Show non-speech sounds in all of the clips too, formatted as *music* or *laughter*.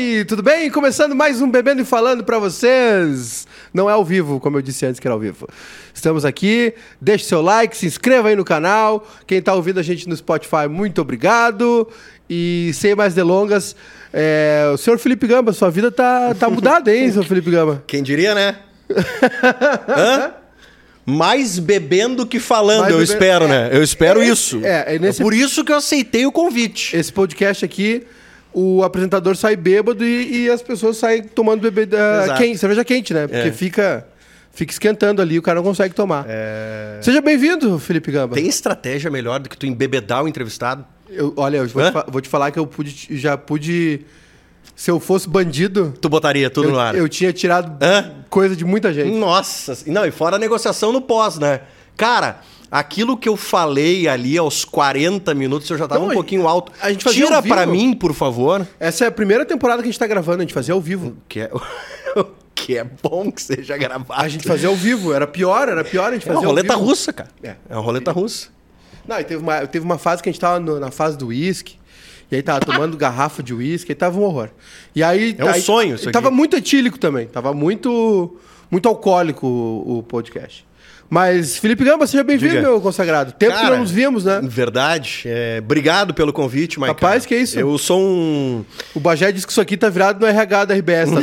Oi, tudo bem? Começando mais um Bebendo e Falando pra vocês. Não é ao vivo, como eu disse antes que era ao vivo. Estamos aqui, deixe seu like, se inscreva aí no canal. Quem tá ouvindo a gente no Spotify, muito obrigado. E sem mais delongas, é, o senhor Felipe Gamba, sua vida tá, tá mudada, hein, senhor Felipe Gamba? *laughs* Quem diria, né? Hã? Mais bebendo que falando, Mais eu bebendo- espero, é, né? Eu espero é, isso. é, é nesse- por isso que eu aceitei o convite. Esse podcast aqui, o apresentador sai bêbado e, e as pessoas saem tomando bebida Exato. quente, cerveja quente, né? Porque É. fica, fica esquentando ali, o cara não consegue tomar. É. Seja bem-vindo, Felipe Gamba. Tem estratégia melhor do que tu embebedar o entrevistado? Eu- olha, eu vou te, vou te falar que eu pude, já pude. Se eu fosse bandido, Tu botaria tudo eu, no ar. eu tinha tirado Hã? coisa de muita gente. Nossa, não, e fora a negociação no pós, né? Cara, aquilo que eu falei ali aos 40 minutos, eu já tava Não, um pouquinho alto. a gente fazia Tira pra mim, por favor. Essa é a primeira temporada que a gente tá gravando, a gente fazia ao vivo. Que é, *laughs* que é bom que seja gravado. A gente fazia ao vivo, era pior, era pior a gente É uma fazia roleta russa, cara. É. É uma roleta russa. Não, e teve uma, teve uma fase que a gente tava no- na fase do uísque. E aí tava tomando garrafa de uísque, aí tava um horror. E aí. É um aí- sonho isso e aqui. Tava muito etílico também. Tava muito. Muito alcoólico o, o podcast. Mas, Felipe Gamba, seja bem-vindo, meu consagrado. Tempo que Cara, não nos vimos, né? Verdade. É, obrigado pelo convite, Mike. Rapaz, que isso? Eu sou um. O Bagé disse que isso aqui tá virado no RH da RBS. Tá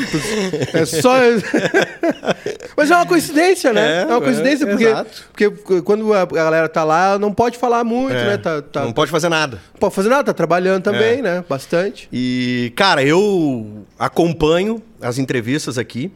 *laughs* é só. *laughs* Mas é uma coincidência, né? É, É, uma coincidência, é, porque, exato. porque quando a galera tá lá, não pode falar muito, é, né? Tá, tá, Não pode fazer nada. não pode fazer nada, tá trabalhando também, É. né? Bastante. E, cara, eu acompanho as entrevistas aqui.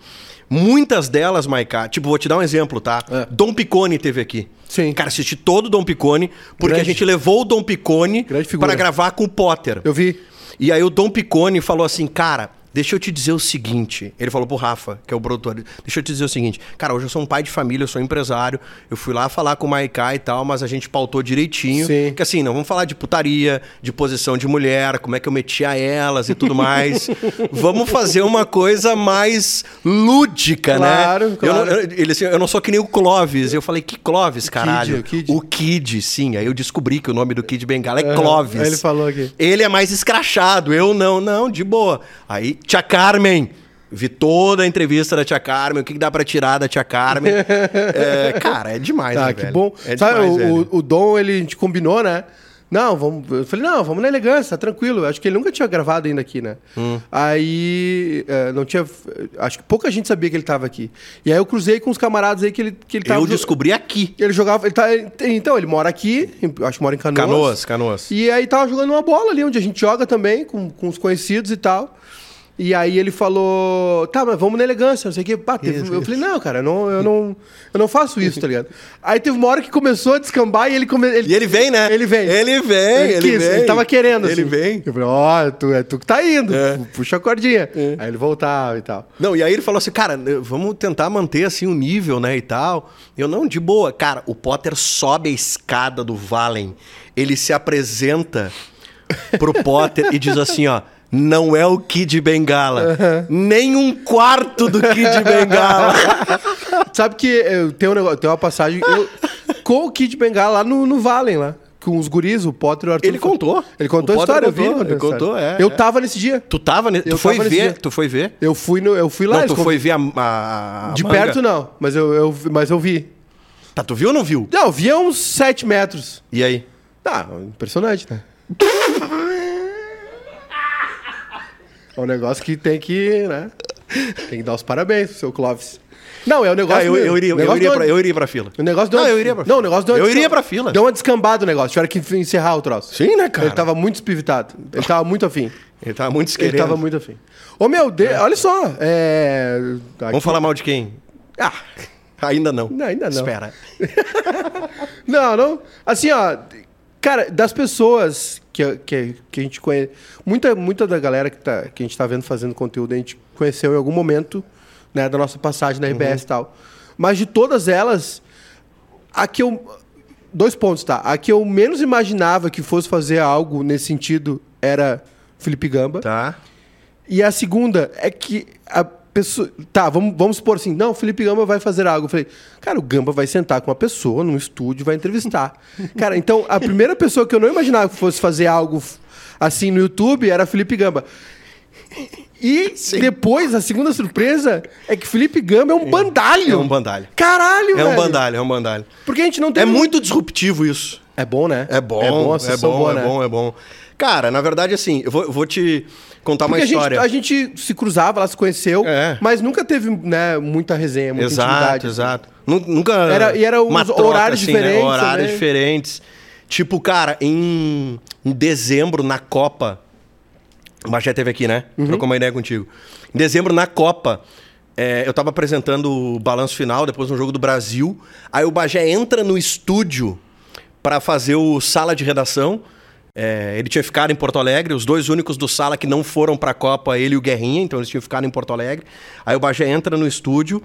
Muitas delas, Maiká, tipo, vou te dar um exemplo, tá? É. Dom Picone teve aqui. Sim. Cara, assisti todo o Dom Picone, porque Grande. a gente levou o Dom Picone para gravar com o Potter. Eu vi. E aí o Dom Picone falou assim, cara, deixa eu te dizer o seguinte. Ele falou pro Rafa, que é o produtor. Deixa eu te dizer o seguinte. Cara, hoje eu sou um pai de família, eu sou empresário. Eu fui lá falar com o Maiká e tal, mas a gente pautou direitinho. Sim. Que assim, não vamos falar de putaria, de posição de mulher, como é que eu metia elas e tudo mais. *laughs* vamos fazer uma coisa mais lúdica, Claro, né? claro. Eu- ele assim, eu não sou que nem o Clóvis. Eu falei, que Clóvis, caralho? o Kid. O Kid, sim. Aí eu descobri que o nome do Kid Bengala é Clóvis. Aí ele falou aqui. Ele é mais escrachado, eu não, não, de boa. Aí, tia Carmen. Vi toda a entrevista da tia Carmen, o que, que dá pra tirar da tia Carmen. *laughs* É, cara, é demais, Tá, né, que velho? bom. É Sabe, demais, o, velho. o, Dom, ele, a gente combinou, né? Não, vamos. Eu falei, não, vamos na elegância, tá tranquilo. Acho que ele nunca tinha gravado ainda aqui, né? Hum. Aí eh, não tinha. Acho que pouca gente sabia que ele tava aqui. E aí eu cruzei com os camaradas aí que ele, que ele tava. Eu descobri aqui. Ele jogava. Ele tá, então, ele mora aqui, acho que mora em Canoas. Canoas, Canoas. E aí tava jogando uma bola ali, onde a gente joga também, com, com os conhecidos e tal. E aí ele falou, tá, mas vamos na elegância, não sei o quê. Pá, teve- Isso, eu falei, não, cara, eu não, eu, não, eu não faço isso, tá ligado? aí teve uma hora que começou a descambar e ele... Come, E ele vem, né? Ele vem. Ele vem, Ele, ele, quis, vem. ele tava querendo, assim. Ele vem. Eu falei, ó, tu, é tu que tá indo, É. puxa a cordinha. Aí ele voltava e tal. Não, e aí ele falou assim, cara, vamos tentar manter assim o nível, né, e tal. Eu não, de boa. Cara, o Potter sobe a escada do Valen, ele se apresenta pro Potter e diz assim, ó, não é o Kid Bengala, nem um quarto do Kid *laughs* Bengala. Sabe que eu tenho, um negócio, tem uma passagem eu- com o Kid Bengala lá no, no Valen, lá. Com os guris, o Potter e o Arthur. Ele contou. Ele contou O a história, eu vi. contou, ele ele contou contou, história. é, Eu é. tava nesse dia. Tu tava, ne- tu foi tava nesse ver, dia. tu foi ver? Eu fui, no, eu fui lá. não, tu foi ver a, a- a De manga? perto não, mas eu, eu, mas eu vi. Tá, tu viu ou não viu? Não, eu vi a uns 7 metros. E aí? Tá, impressionante, né? *laughs* É um negócio que tem que, né? Tem que dar os parabéns pro seu Clóvis. Não, é o negócio... Ah, eu, eu iria, o eu, negócio iria pra, eu iria pra fila. O negócio deu Não, uma- eu iria pra Não, o fila. negócio deu uma Eu iria pra fila. Deu uma descambada o negócio. Tiveram que encerrar o troço. Sim, né, cara? Ele tava muito espivitado. Ele tava muito afim. Ele tava muito Ele esquerendo. tava muito afim. Ô, meu, de- olha só. É... Vamos falar mal de quem? Ah, ainda não. Não, ainda não. Espera. *laughs* Não, não. Assim, ó. Cara, das pessoas que, que, que a gente conhece. Muita, muita da galera que, tá, que a gente tá vendo fazendo conteúdo, a gente conheceu em algum momento, né, da nossa passagem na RBS e tal. Mas de todas elas, a que eu. Dois pontos, tá? A que eu menos imaginava que fosse fazer algo nesse sentido era Felipe Gamba. Tá. E a segunda é que a pessoa. Tá, vamos, vamos supor assim, não, o Felipe Gamba vai fazer algo. Eu falei, cara, o Gamba vai sentar com uma pessoa num estúdio e vai entrevistar. *laughs* cara, então a primeira pessoa que eu não imaginava que fosse fazer algo assim no YouTube era Felipe Gamba. E depois, a segunda surpresa é que Felipe Gamba é um bandalho. É um bandalho. Caralho, É velho. um bandalho, é um bandalho. Porque a gente não tem... É muito disruptivo isso. É bom, né? É bom, É bom, é bom, boa, é né? bom, é bom. Cara, na verdade, assim, eu vou, eu vou te contar Porque uma a gente, história. a gente se cruzava, ela se conheceu, É. mas nunca teve né, muita resenha, muita Exato, intimidade. exato. Nu- Nunca. Era- e era uma os troca, horários assim, né? diferentes Horários também. diferentes. Tipo, cara, em, em dezembro, na Copa. O Bagé teve aqui, né? Uhum. Trocou uma ideia contigo. Em dezembro, na Copa, é, eu tava apresentando o balanço final, depois no jogo do Brasil. Aí o Bagé entra no estúdio para fazer o sala de redação. É, ele tinha ficado em Porto Alegre, os dois únicos do sala que não foram pra Copa, ele e o Guerrinha, então eles tinham ficado em Porto Alegre. Aí o Bagé entra no estúdio,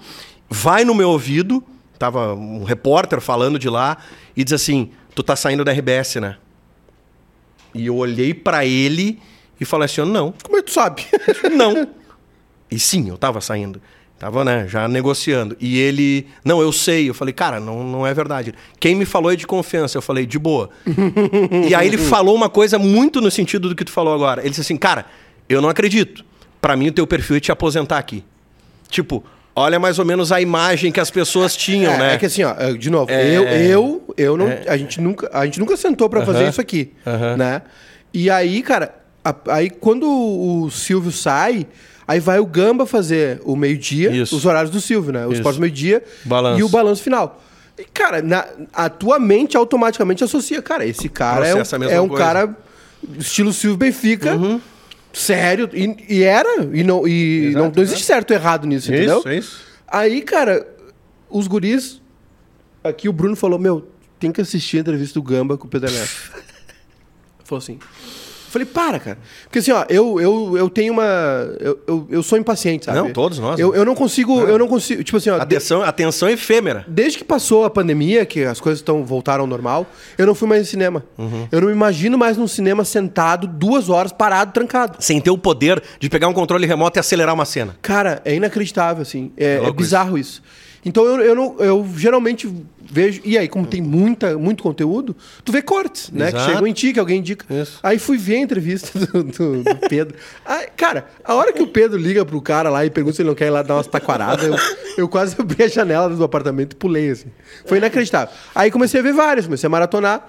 vai no meu ouvido, tava um repórter falando de lá, e diz assim: Tu tá saindo da RBS, né? E eu olhei pra ele e falei assim: Não, Como é que tu sabe? não. E sim, eu tava saindo. Tava, né, já negociando. E ele, não, eu sei. Eu falei, cara, não, não é verdade. Quem me falou é de confiança. Eu falei, de boa. e aí ele *laughs* falou uma coisa muito no sentido do que tu falou agora. Ele disse assim, cara, eu não acredito. Pra mim, o teu perfil é te aposentar aqui. Tipo, olha mais ou menos a imagem que as pessoas tinham, é, né? é que assim, ó, de novo, É. eu, eu, eu não, a gente nunca, a gente nunca sentou pra fazer Aham. isso aqui, Aham. né? E aí, cara, a- aí quando o Silvio sai, aí vai o Gamba fazer o meio-dia, os horários do Silvio, né? O Isso. esporte meio-dia e o balanço final. E, cara, na, a tua mente automaticamente associa, cara, esse cara é um, Processa mesma é um coisa. cara estilo Silvio Benfica, sério, e, e era, e não, e Exato, não, não existe certo ou errado nisso, entendeu? Isso, é isso. Aí, cara, os guris. Aqui o Bruno falou: Meu, tem que assistir a entrevista do Gamba com o Pedro Ernesto. *laughs* falou assim. Eu falei, para, cara. Porque assim, ó, eu, eu, eu tenho uma. Eu, eu, eu sou impaciente, sabe? Não, todos nós, Eu, né? eu não consigo. Eu não consigo. Tipo assim, ó. de- Atenção, atenção efêmera. Desde que passou a pandemia, que as coisas estão voltaram ao normal, eu não fui mais no cinema. Uhum. Eu não me imagino mais num cinema sentado duas horas parado, trancado. Sem ter o poder de pegar um controle remoto e acelerar uma cena. Cara, é inacreditável, assim. É, é louco bizarro isso. Então eu, eu, não, eu geralmente vejo. E aí, como tem muita, muito conteúdo, tu vê cortes, né? Que Exato. chegam em ti, que alguém indica. Isso. Aí fui ver a entrevista *laughs* do, do- do Pedro. Aí, cara, a hora que o Pedro liga pro cara lá e pergunta se ele não quer ir lá dar umas taquaradas, eu, eu quase *laughs* abri a janela do apartamento e pulei, assim. Foi inacreditável. Aí comecei a ver várias, comecei a maratonar.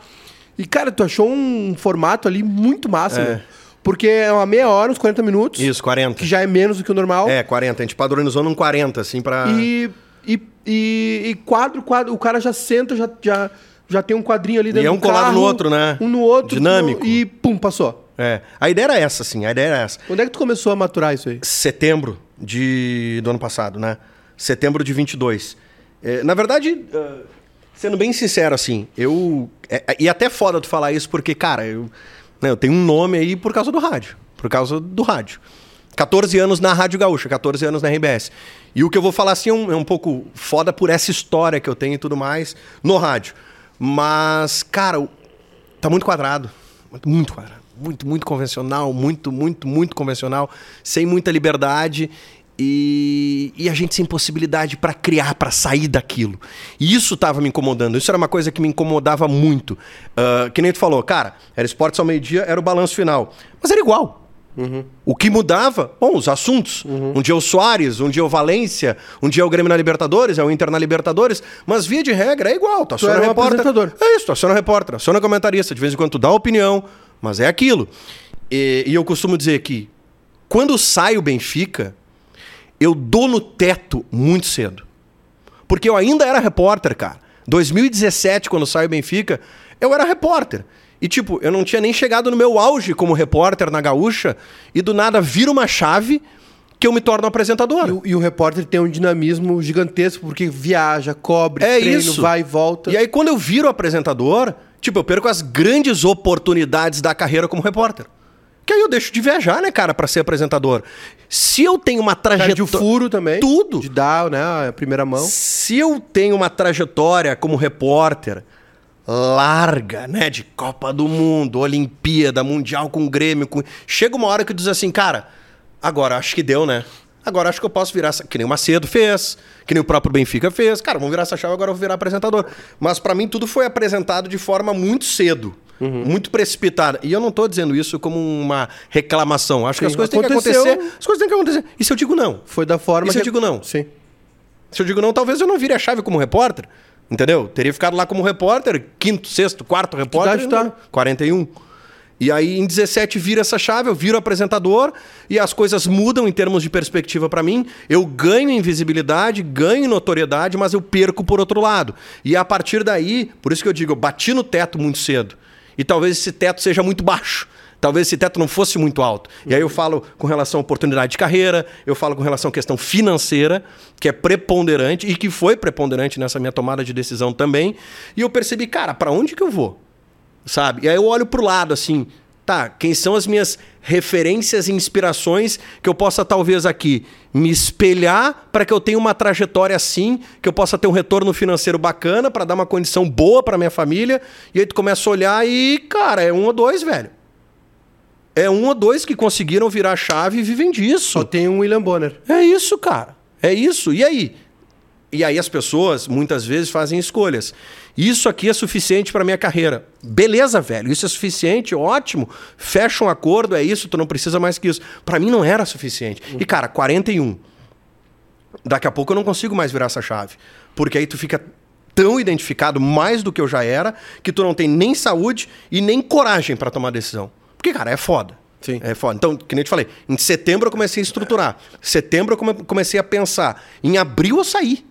E, cara, tu achou um formato ali muito massa, É. Porque é uma meia hora, uns 40 minutos. Isso, 40. Que já é menos do que o normal. É, 40. A gente padronizou num 40, assim, pra. E, e, e, e quadro, quadro, o cara já senta, já, já, já tem um quadrinho ali dentro é um do colado carro, no outro, né? Um no outro. Dinâmico. E pum, passou. É. A ideia era essa, assim. A ideia era essa. Onde é que tu começou a maturar isso aí? Setembro de... do ano passado, né? Setembro de 22. É, na verdade, ah, sendo bem sincero, assim, eu. é- é- e até foda tu falar isso, porque, cara, eu, né, eu tenho um nome aí por causa do rádio. Por causa do rádio. 14 anos na Rádio Gaúcha, 14 anos na RBS. E o que eu vou falar assim é um, é um pouco foda por essa história que eu tenho e tudo mais no rádio. Mas, cara, tá muito quadrado. Muito, muito quadrado. Muito, muito convencional, muito, muito, muito convencional, sem muita liberdade e, e a gente sem possibilidade para criar, para sair daquilo. E isso tava me incomodando. Isso era uma coisa que me incomodava muito. Ah, que nem tu falou, cara, era esportes ao meio-dia, era o balanço final. Mas era igual. O que mudava, bom, os assuntos. Um dia é o Soares, um dia é o Valência, um dia é o Grêmio na Libertadores, é o Inter na Libertadores, mas via de regra é igual. Tu aciona era um repórter. É isso, tu aciona repórter, aciona comentarista, de vez em quando tu dá opinião, mas é aquilo. E, e eu costumo dizer que quando sai o Benfica, eu dou no teto muito cedo. Porque eu ainda era repórter, cara. 2017, quando sai o Benfica, eu era repórter. E, tipo, eu não tinha nem chegado no meu auge como repórter na Gaúcha, e do nada vira uma chave que eu me torno apresentador. E, o- e o repórter tem um dinamismo gigantesco, porque viaja, cobre, É treino, isso. vai e volta. E aí, quando eu viro apresentador, tipo, eu perco as grandes oportunidades da carreira como repórter. Que aí eu deixo de viajar, né, cara, pra ser apresentador. Se eu tenho uma Perde o trajetória. furo também. Tudo. De dar, né, a primeira mão. Se eu tenho uma trajetória como repórter larga, né, de Copa do Mundo, Olimpíada, Mundial com Grêmio, com... chega uma hora que eu diz assim, cara, agora acho que deu, né? Agora acho que eu posso virar, essa- que nem o Macedo fez, que nem o próprio Benfica fez. Cara, vamos virar essa chave, agora eu vou virar apresentador. Mas pra mim tudo foi apresentado de forma muito cedo. Muito precipitada. E eu não tô dizendo isso como uma reclamação. Acho que Sim, as coisas têm que acontecer. As coisas têm que acontecer. E se eu digo não? Foi da forma E se que... eu digo não? Sim. Se eu digo não, talvez eu não vire a chave como repórter. Entendeu? Teria ficado lá como repórter, quinto, sexto, quarto repórter. idade tá? 41. E aí em 17 vira essa chave, eu viro apresentador e as coisas mudam em termos de perspectiva pra mim. Eu ganho em visibilidade, ganho em notoriedade, mas eu perco por outro lado. E a partir daí, por isso que eu digo, eu bati no teto muito cedo. E talvez esse teto seja muito baixo. Talvez esse teto não fosse muito alto. E aí eu falo com relação à oportunidade de carreira, eu falo com relação à questão financeira, que é preponderante e que foi preponderante nessa minha tomada de decisão também. E eu percebi, cara, pra onde que eu vou? Sabe? E aí eu olho pro lado assim, tá, quem são as minhas referências e inspirações que eu possa talvez aqui me espelhar para que eu tenha uma trajetória assim, que eu possa ter um retorno financeiro bacana para dar uma condição boa para minha família. E aí tu começa a olhar e, cara, é um ou dois, velho. É um ou dois que conseguiram virar a chave e vivem disso. Só tem um William Bonner. É isso, cara. É isso. E aí? E aí as pessoas muitas vezes fazem escolhas. Isso aqui é suficiente para minha carreira. Beleza, velho. Isso é suficiente, ótimo. Fecha um acordo, é isso, tu não precisa mais que isso. Para mim não era suficiente. E cara, 41. Daqui a pouco eu não consigo mais virar essa chave, porque aí tu fica tão identificado mais do que eu já era, que tu não tem nem saúde e nem coragem para tomar decisão. Porque cara, é foda. Sim. É foda. Então, que nem eu te falei, em setembro eu comecei a estruturar. Setembro eu come- comecei a pensar. Em abril eu saí.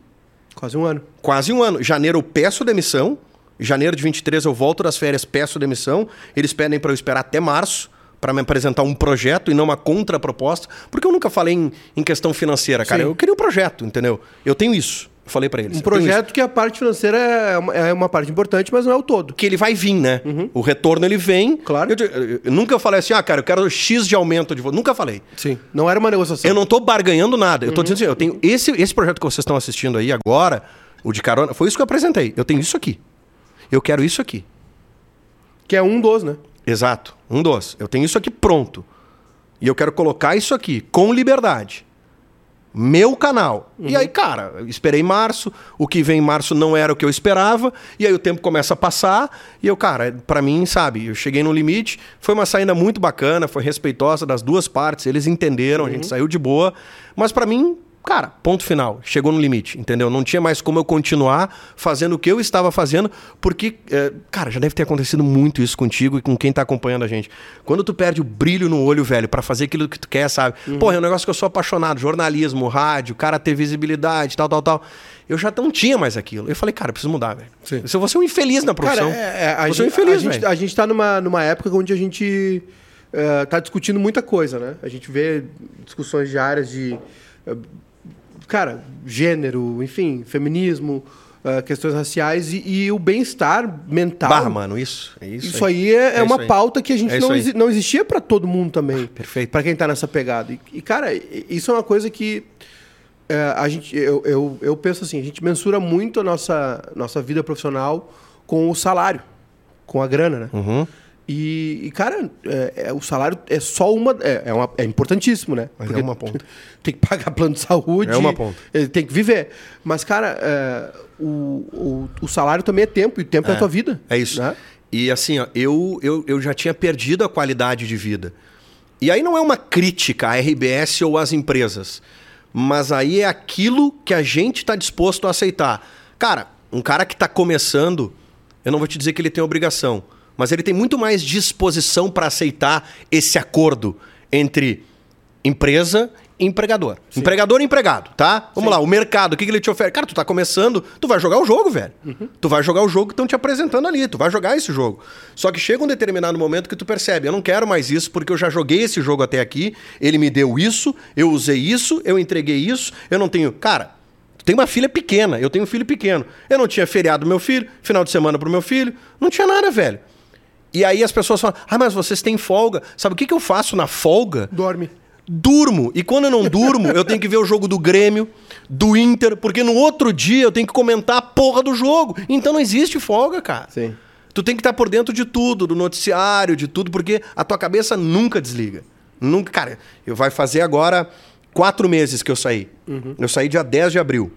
Quase um ano. Quase um ano. Janeiro eu peço demissão. Janeiro de 23 eu volto das férias, peço demissão. Eles pedem para eu esperar até março para me apresentar um projeto e não uma contraproposta. Porque eu nunca falei em, em questão financeira, cara. Sim. Eu queria um projeto, entendeu? Eu tenho isso. Eu falei para eles. Um projeto que a parte financeira é uma, é uma parte importante, mas não é o todo. que ele vai vir, né? O retorno ele vem. Uhum. Claro. Eu, eu- eu nunca falei assim, ah, cara, eu quero X de aumento de vo-". Nunca falei. Sim. Não era uma negociação. Eu não tô barganhando nada. Eu Uhum. tô dizendo assim, eu tenho esse, esse projeto que vocês estão assistindo aí agora, o de carona, foi isso que eu apresentei. Eu tenho isso aqui. Eu quero isso aqui. Que é um dos, né? Exato. Um dos. Eu tenho isso aqui pronto. E eu quero colocar isso aqui com liberdade. Meu canal. E aí, cara, esperei março. O que vem em março não era o que eu esperava. E aí o tempo começa a passar. E eu, cara, pra mim, sabe, eu cheguei no limite. Foi uma saída muito bacana, foi respeitosa das duas partes. Eles entenderam, a gente saiu de boa. Mas pra mim, cara, ponto final. Chegou no limite, entendeu? Não tinha mais como eu continuar fazendo o que eu estava fazendo, porque, é, cara, já deve ter acontecido muito isso contigo e com quem tá acompanhando a gente. Quando tu perde o brilho no olho, velho, pra fazer aquilo que tu quer, sabe? Porra, é um negócio que eu sou apaixonado, jornalismo, rádio, cara ter visibilidade, tal, tal, tal. Eu já não tinha mais aquilo. Eu falei, cara, eu preciso mudar, velho. Se eu vou ser um infeliz na profissão. Cara, é, é, a, um gente, infeliz, a, gente, velho. a gente tá numa, numa época onde a gente eh, tá discutindo muita coisa, né? A gente vê discussões diárias de, eh, cara, gênero, enfim, feminismo, eh, questões raciais e, e o bem-estar mental. Barra, mano, isso. É isso, Isso aí é, é isso uma aí. pauta que a gente É não, exi- não existia para todo mundo também. perfeito. Para quem tá nessa pegada. E, e, cara, isso é uma coisa que é, a gente, eu, eu, eu penso assim, a gente mensura muito a nossa, nossa vida profissional com o salário, com a grana, né? Uhum. E, e, cara, é, é, o salário é só uma. É, é, uma- é importantíssimo, né? Mas é uma ponta. *laughs* Tem que pagar plano de saúde. É uma ponta. eh, Tem que viver. Mas, cara, é, o, o, o salário também é tempo, e o tempo é, a tua vida. É isso. né? E assim, ó, eu, eu, eu já tinha perdido a qualidade de vida. E aí não é uma crítica à RBS ou às empresas. Mas aí é aquilo que a gente está disposto a aceitar. Cara, um cara que está começando, eu não vou te dizer que ele tem obrigação, mas ele tem muito mais disposição para aceitar esse acordo entre empresa e empregador. Empregador e empregado, tá? Vamos lá, o mercado, o que, que ele te oferece? Cara, tu tá começando, tu vai jogar o jogo, velho. Tu vai jogar o jogo que estão te apresentando ali, tu vai jogar esse jogo. Só que chega um determinado momento que tu percebe, eu não quero mais isso porque eu já joguei esse jogo até aqui, ele me deu isso, eu usei isso, eu entreguei isso, eu não tenho... Cara, tu tem uma filha pequena, eu tenho um filho pequeno. Eu não tinha feriado do meu filho, final de semana pro meu filho, não tinha nada, velho. E aí as pessoas falam, ah, mas vocês têm folga. Sabe o que, que eu faço na folga? Dorme. Durmo. E quando eu não durmo, eu tenho que ver o jogo do Grêmio, do Inter, porque no outro dia eu tenho que comentar a porra do jogo. Então não existe folga, cara. Sim. Tu tem que estar por dentro de tudo, do noticiário, de tudo, porque a tua cabeça nunca desliga. Nunca. Cara, eu vai fazer agora quatro meses que eu saí. Eu saí dia 10 de abril.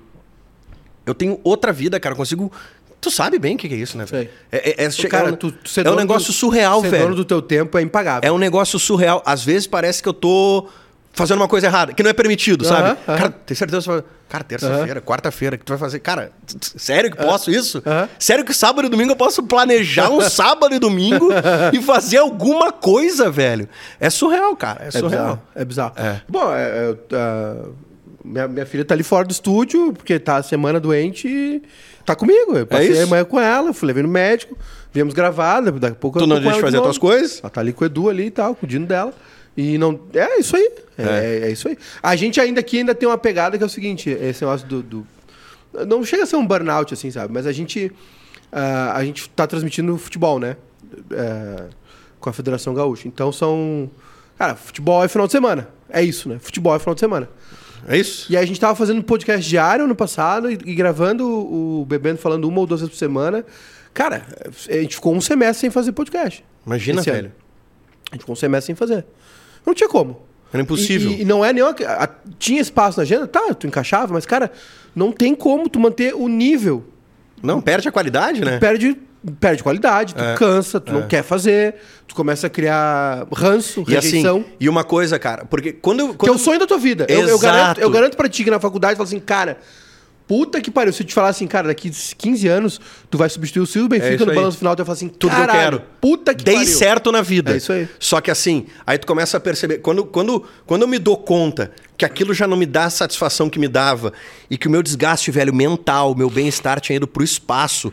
Eu tenho outra vida, cara. Eu consigo Tu sabe bem o que que é isso, né? velho? É, é, é, Ô, cara, é um, tu, tu ser é um negócio do- surreal, ser velho. dono do teu tempo é impagável. É um negócio surreal. Às vezes parece que eu tô fazendo uma coisa errada, que não é permitido, Aham, sabe? aham. Cara, tem certeza que você. Cara, terça-feira, quarta-feira, que tu vai fazer? Cara, sério que posso isso? Sério que sábado e domingo eu posso planejar um *laughs* sábado e domingo *laughs* e fazer alguma coisa, velho? É surreal, cara. É É surreal. bizarro. É bizarro. É. Bom, é, é, ah, minha, minha filha tá ali fora do estúdio, porque tá a semana doente e tá comigo. Eu passei É isso? a manhã com ela, fui levei no médico, viemos gravar, daqui a pouco Tu eu não deixa fazer novo. tuas coisas? Ela tá ali com o Edu ali e tal, cuidando dela. E não. É isso aí. É, é isso aí. A gente ainda aqui ainda tem uma pegada que é o seguinte: esse negócio do. do- não chega a ser um burnout, assim, sabe? Mas a gente. ah, a gente tá transmitindo futebol, né? É, com a Federação Gaúcha. Então são. Cara, futebol é final de semana. É isso, né? Futebol é final de semana. É isso? E a gente tava fazendo podcast diário ano passado e, e gravando o, Bebendo falando uma ou duas vezes por semana. Cara, a gente ficou um semestre sem fazer podcast. Imagina, Esse ano. velho. A gente ficou um semestre sem fazer. Não tinha como. Era impossível. E, e- e não é nenhuma. a- tinha espaço na agenda? Tá, tu encaixava, mas, cara, não tem como tu manter o nível. Não, perde a qualidade, né? Perde, perde qualidade, tu É, cansa, tu não quer fazer, tu começa a criar ranço, E assim, rejeição. e uma coisa, cara, porque quando eu. que Quando é o sonho da tua vida. Eu, eu Exato. garanto, eu garanto pra ti que na faculdade, fala assim, cara, puta que pariu. Se eu te falar assim, cara, daqui 15 anos, tu vai substituir o Silvio É Benfica isso no aí. balanço final, tu vai falar assim, tudo que eu quero. puta que Dei pariu. certo na vida. É isso aí. Só que assim, aí tu começa a perceber. Quando, quando, quando eu me dou conta que aquilo já não me dá a satisfação que me dava e que o meu desgaste, velho, mental, meu bem-estar tinha ido pro espaço,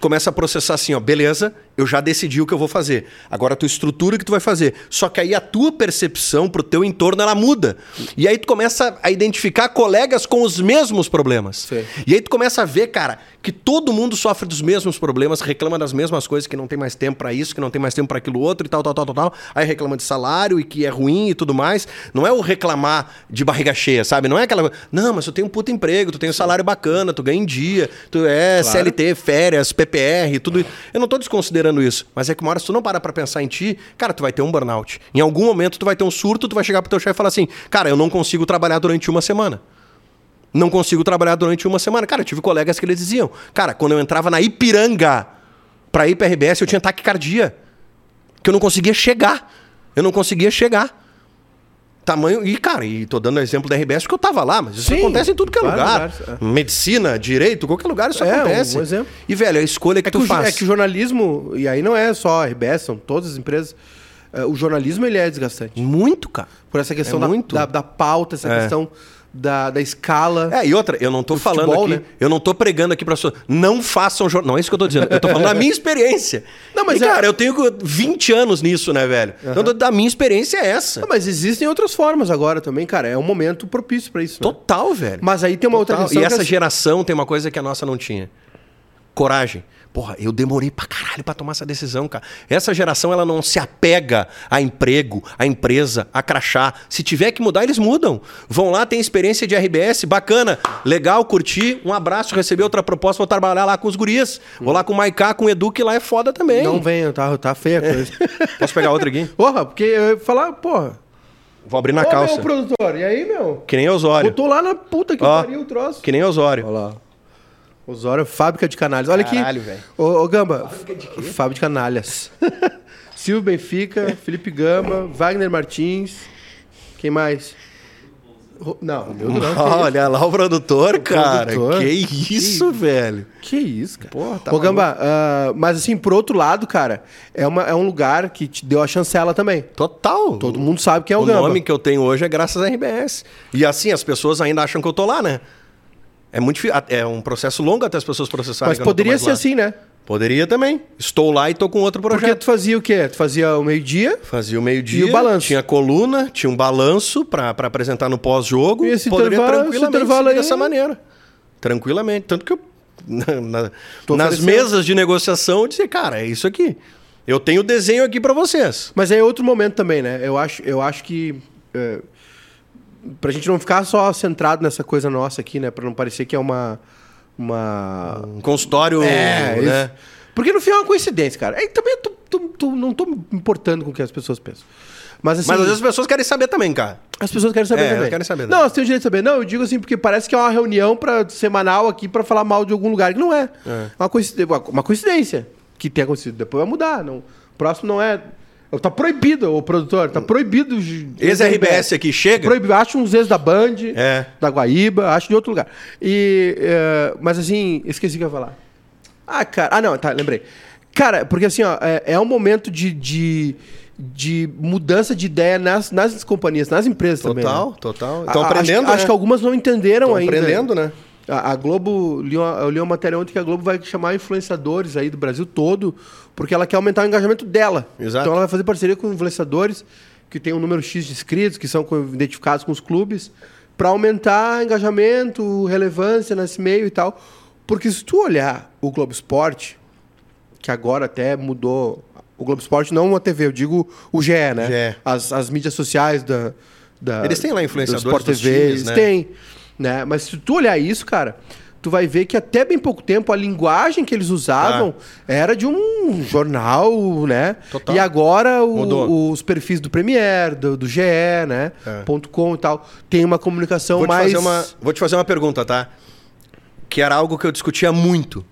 começa a processar assim, ó, beleza, eu já decidi o que eu vou fazer. Agora a tua estrutura que tu vai fazer. Só que aí a tua percepção pro teu entorno, ela muda. E aí tu começa a identificar colegas com os mesmos problemas. Sim. E aí tu começa a ver, cara, que todo mundo sofre dos mesmos problemas, reclama das mesmas coisas, que não tem mais tempo pra isso, que não tem mais tempo pra aquilo outro e tal, tal, tal, tal, tal. Aí reclama de salário e que é ruim e tudo mais. Não é o reclamar de barriga cheia, sabe? Não é aquela coisa, não, mas tu tem um puta emprego, tu tem um salário bacana, tu ganha em dia, tu é Claro. CLT, férias, PPR, tudo isso. Eu não tô desconsiderando isso, mas é que uma hora se tu não parar pra pensar em ti, cara, tu vai ter um burnout. Em algum momento tu vai ter um surto, tu vai chegar pro teu chefe e falar assim, cara, eu não consigo trabalhar durante uma semana não consigo trabalhar durante uma semana. Cara, eu tive colegas que eles diziam, cara, quando eu entrava na Ipiranga pra ir pra RBS, eu tinha taquicardia. Que eu não conseguia chegar. Eu não conseguia chegar. Tamanho. E, cara, e tô dando exemplo da RBS porque eu tava lá, mas isso Sim, acontece em tudo que é lugar. lugares, Medicina, direito, qualquer lugar isso É, acontece. um exemplo. E, velho, a escolha que É que, tu o, faz. é que o jornalismo, e aí não é só a RBS, são todas as empresas, é, o jornalismo ele é desgastante. Muito, cara. Por essa questão É da, muito. da, da pauta, essa É. questão da, da escala. É, e outra, eu não tô Do falando futebol, aqui, né? eu não tô pregando aqui pra pessoas, não façam jornal. Não é isso que eu tô dizendo, eu tô falando da minha experiência. Não, mas e, é- cara, eu tenho 20 anos nisso, né, velho? Então, da minha experiência é essa. Não, mas existem outras formas agora também, cara. É um momento propício pra isso. né? Total, velho. Mas aí tem uma outra Total. questão. E que essa é- geração tem uma coisa que a nossa não tinha. Coragem. Porra, eu demorei pra caralho pra tomar essa decisão, cara. Essa geração, ela não se apega a emprego, a empresa, a crachá. Se tiver que mudar, eles mudam. Vão lá, tem experiência de RBS, bacana, legal, curti, um abraço, receber outra proposta, vou trabalhar lá com os gurias. Vou lá com o Maiká, com o Edu, que lá é foda também. Não venha, tá, tá feia a *laughs* coisa. Posso pegar outra aqui? porra, porque eu ia falar, porra. Vou abrir na Ô, calça. meu produtor, e aí, meu? Que nem Osório. Botou lá na puta que Ó, pariu o troço. Que nem Osório. Olha lá. Osório, fábrica de canalhas. Olha Caralho, aqui. velho. Ô, ô, Gamba. Fábrica de canalhas. *laughs* Silvio Benfica, Felipe Gamba, Wagner Martins. Quem mais? Não, Romildo não. que Olha lá o produtor, cara. produtor. Que isso, velho. Que isso, cara. Porra, tá Ô, Gamba, ah, mas assim, por outro lado, cara, é, uma, é um lugar que te deu a chancela também. Total. Todo mundo sabe quem é o, o Gamba. nome que eu tenho hoje é graças à RBS. E assim, as pessoas ainda acham que eu tô lá, né? É muito É um processo longo até as pessoas processarem. Mas poderia ser lá. assim, né? Poderia também. Estou lá e tô com outro Porque projeto. tu fazia o quê? Tu fazia o meio-dia Fazia o meio-dia. E o balanço. Tinha coluna, tinha um balanço pra apresentar no pós-jogo. E esse Poderia intervalo- tranquilamente intervalo aí- dessa maneira. Tranquilamente. Tanto que eu, *laughs* na- na- nas mesas de negociação, eu disse, cara, é isso aqui. Eu tenho o desenho aqui pra vocês. Mas é outro momento também, né? Eu acho, eu acho que. É, pra gente não ficar só centrado nessa coisa nossa aqui, né? Pra não parecer que é uma. Uma. Um consultório, É, né? isso. Porque no fim é uma coincidência, cara. Aí também eu tô- tô- tô- não tô me importando com o que as pessoas pensam. Mas assim, Mas às vezes as pessoas querem saber também, cara. as pessoas querem saber É, também. querem saber, né? Não, elas têm o direito de saber. Não, eu digo assim, porque parece que é uma reunião pra, semanal aqui pra falar mal de algum lugar, que não é. É. Uma, coincidência, uma coincidência que tenha acontecido. Depois vai mudar. Não. O próximo não é. Tá proibido, o produtor, tá proibido. Ex-RBS aqui, chega. Proibido. Acho uns ex da Band, É. da Guaíba, acho de outro lugar. E, é, mas assim, esqueci o que eu ia falar. Ah, cara. Ah, não, tá, lembrei. Cara, porque assim, ó, é, é um momento de, de, de mudança de ideia nas, nas companhias, nas empresas também. Total, né? total. Estão aprendendo, Acho, né? acho que algumas não entenderam Estão ainda. aprendendo, né? A, a Globo, eu li uma matéria ontem que a Globo vai chamar influenciadores aí do Brasil todo, porque ela quer aumentar o engajamento dela. Exato. Então ela vai fazer parceria com influenciadores que tem um número X de inscritos, que são identificados com os clubes, para aumentar engajamento, relevância nesse meio e tal. Porque se tu olhar o Globo Esporte, que agora até mudou. O Globo Esporte não a TV, eu digo o GE, né? GE. As, as mídias sociais da, da. Eles têm lá do influenciadores Sport dos TV, times, eles né? têm. Né? Mas se tu olhar isso, cara, tu vai ver que até bem pouco tempo a linguagem que eles usavam era de um jornal, né? Ah. Total. E agora o- os perfis do Premier, do, do GE, né? É. Ponto .com e tal, tem uma comunicação Vou mais... uma, vou te fazer uma pergunta, tá? Que era algo que eu discutia muito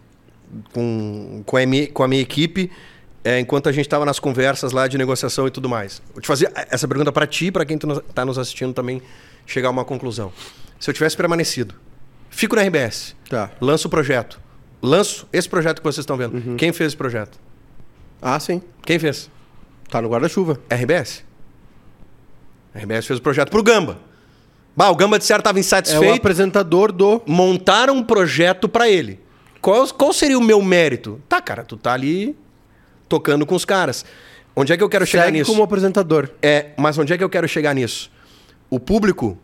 com, com, a, minha, com a minha equipe é, enquanto a gente estava nas conversas lá de negociação e tudo mais. Vou te fazer essa pergunta para ti, para quem está nos assistindo também chegar a uma conclusão. Se eu tivesse permanecido, fico na RBS, Tá. lanço o projeto, lanço esse projeto que vocês estão vendo. Uhum. Quem fez esse projeto? Ah, sim. Quem fez? Tá no guarda-chuva. RBS. RBS fez o projeto pro Gamba. Bah, o Gamba de certo estava É o insatisfeito. apresentador do... montaram um projeto pra ele. Qual, qual seria o meu mérito? Tá, cara, tu tá ali tocando com os caras. Onde é que eu quero chegar Segue nisso? como apresentador. É, mas onde é que eu quero chegar nisso? O público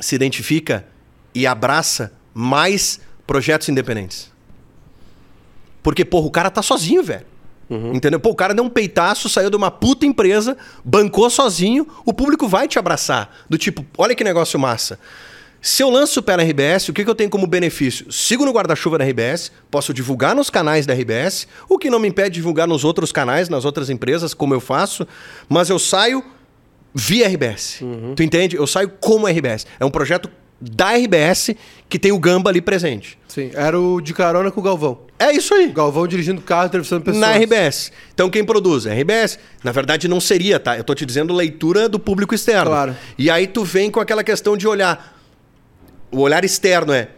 se identifica e abraça mais projetos independentes. Porque, porra, o cara tá sozinho, velho. Entendeu? Pô, o cara deu um peitaço, saiu de uma puta empresa, bancou sozinho, o público vai te abraçar. Do tipo, olha que negócio massa. Se eu lanço pela RBS, o que, que eu tenho como benefício? Sigo no guarda-chuva da RBS, posso divulgar nos canais da RBS, o que não me impede de divulgar nos outros canais, nas outras empresas, como eu faço, mas eu saio via RBS. Tu entende? Eu saio como RBS. É um projeto da RBS que tem o Gamba ali presente. Sim, era o de carona com o Galvão. É isso aí. Galvão dirigindo carro, entrevistando pessoas. Na RBS. Então quem produz? É RBS. Na verdade não seria, tá? Eu tô te dizendo leitura do público externo. Claro. E aí tu vem com aquela questão de olhar. O olhar externo é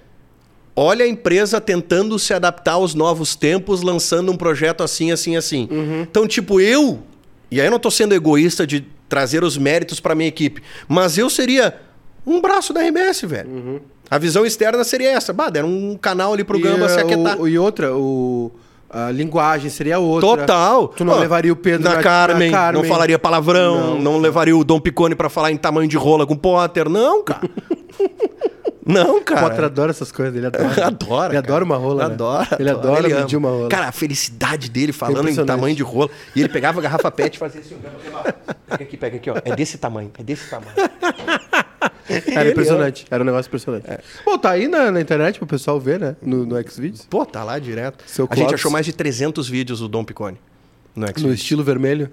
olha a empresa tentando se adaptar aos novos tempos, lançando um projeto assim, assim, assim. Uhum. Então, tipo, eu, e aí eu não tô sendo egoísta de trazer os méritos para minha equipe, mas eu seria um braço da RBS, velho. Uhum. A visão externa seria essa. Bah, deram um canal ali pro Gamba e, se aquietar. o- e outra, o, a linguagem seria outra. Total. Tu não levaria o Pedro na, na- Carmen, na Carmen. não falaria palavrão, não, Não. levaria o Dom Picone pra falar em tamanho de rola com Potter. Não, cara. *laughs* não, O cara. Potter adora essas coisas, ele adora. *laughs* Adora. Ele cara. adora uma rola, né? Adora. Ele adora ele medir ama. uma rola. Cara, a felicidade dele falando em tamanho de rola. E ele pegava a garrafa pet e fazia assim. Pega aqui, pega aqui, ó. É desse tamanho, é desse tamanho. *laughs* Era impressionante. Era um negócio impressionante. Pô, tá aí na, na internet pro pessoal ver, né? No, no Xvideos. Pô, tá lá direto. Seu a gente achou mais de 300 vídeos do Dom Picone. No X. No estilo vermelho.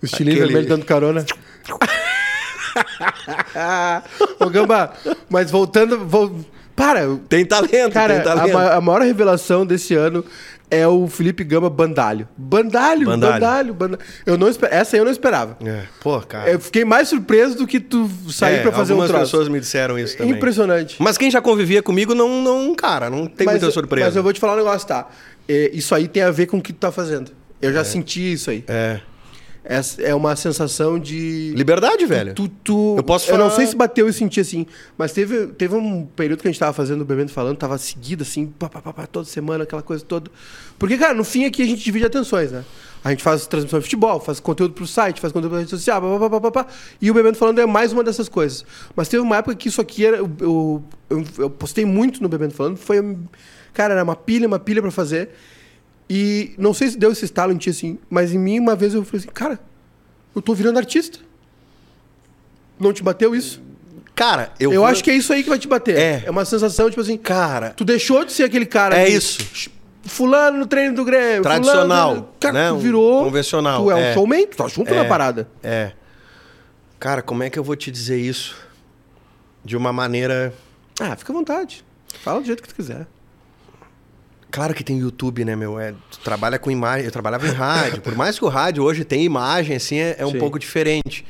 O estilinho Aquele- vermelho dando carona. *laughs* Ô, Gamba, mas voltando. Vol... Para, Tem talento, cara, tem a, talento. ma- a maior revelação desse ano é o Felipe Gamba Bandalho. Bandalho, Bandalho. Bandalho, Bandalho. Eu não. Essa aí eu não esperava. É, pô, cara. Eu fiquei mais surpreso do que tu sair É, pra fazer um algumas troço. pessoas me disseram isso também. Impressionante. Mas quem já convivia comigo não, não cara, não tem muita eu- surpresa. Mas eu vou te falar um negócio, tá? É, isso aí tem a ver com o que tu tá fazendo. Eu já senti isso aí. É. Essa é uma sensação de. Liberdade, velho. Tu, tu- Eu posso Eu não falar- sei se bateu e senti assim, mas teve, teve um período que a gente tava fazendo o Bebendo Falando, tava seguido assim, pá, pá, pá, pá, toda semana, aquela coisa toda. Porque, cara, no fim aqui a gente divide atenções, né? A gente faz transmissão de futebol, faz conteúdo pro site, faz conteúdo pra rede social, pá, pá, pá, pá, e o Bebendo Falando é mais uma dessas coisas. Mas teve uma época que isso aqui era. Eu, eu, eu- postei muito no Bebendo Falando, foi. Cara, era uma pilha, uma pilha pra fazer. E não sei se deu esse estalo em ti assim, mas em mim uma vez eu falei assim, cara, eu tô virando artista. Não te bateu isso? Cara, eu. Eu, vou- acho que é isso aí que vai te bater. É. É uma sensação, tipo assim, Cara, tu deixou de ser aquele cara. É que- isso. Fulano no treino do Grêmio. Tradicional, Fulano, cara, né? tu virou. convencional, Tu é, é. um showman, tu tá junto É. na parada. é. Cara, como é que eu vou te dizer isso? De uma maneira. Ah, fica à vontade. Fala do jeito que tu quiser. Claro que tem YouTube, né, meu? É, tu trabalha com imagem. Eu trabalhava em rádio. Por mais que o rádio hoje tem imagem, assim, é, é um Sim. pouco diferente.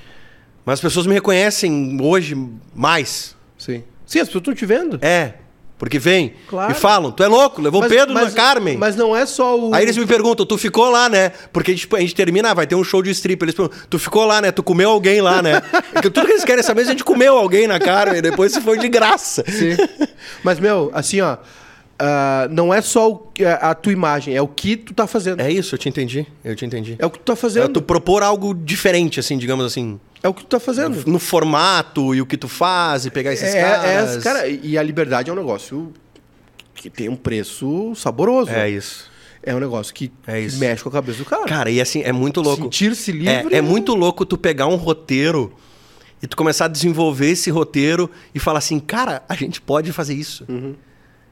Mas as pessoas me reconhecem hoje mais. Sim. Sim, as pessoas estão te vendo. É. Porque vem Claro. e falam, tu é louco, levou o Pedro na Carmen. Mas não é só o. Aí eles me perguntam, tu ficou lá, né? Porque a gente, a gente termina, ah, vai ter um show de strip. Eles perguntam, tu ficou lá, né? Tu comeu alguém lá, né? Porque tudo que eles querem saber é se a gente comeu alguém na Carmen, depois se foi de graça. Sim. Mas, meu, assim, ó. Ah, não é só o a tua imagem, é o que tu tá fazendo. É, É isso, eu te entendi. Eu te entendi. o que tu tá É fazendo. tu propor algo diferente, assim, digamos assim. É o que tu tá fazendo. No formato e o que tu faz e pegar esses É, caras. é, cara, e a liberdade é um negócio que tem um preço saboroso. É isso. É um negócio que, É que mexe com a cabeça do cara. Cara, e assim, é muito louco. Sentir-se livre. É, é muito louco tu pegar um roteiro e tu começar a desenvolver esse roteiro e falar assim, cara, a gente pode fazer isso. Uhum.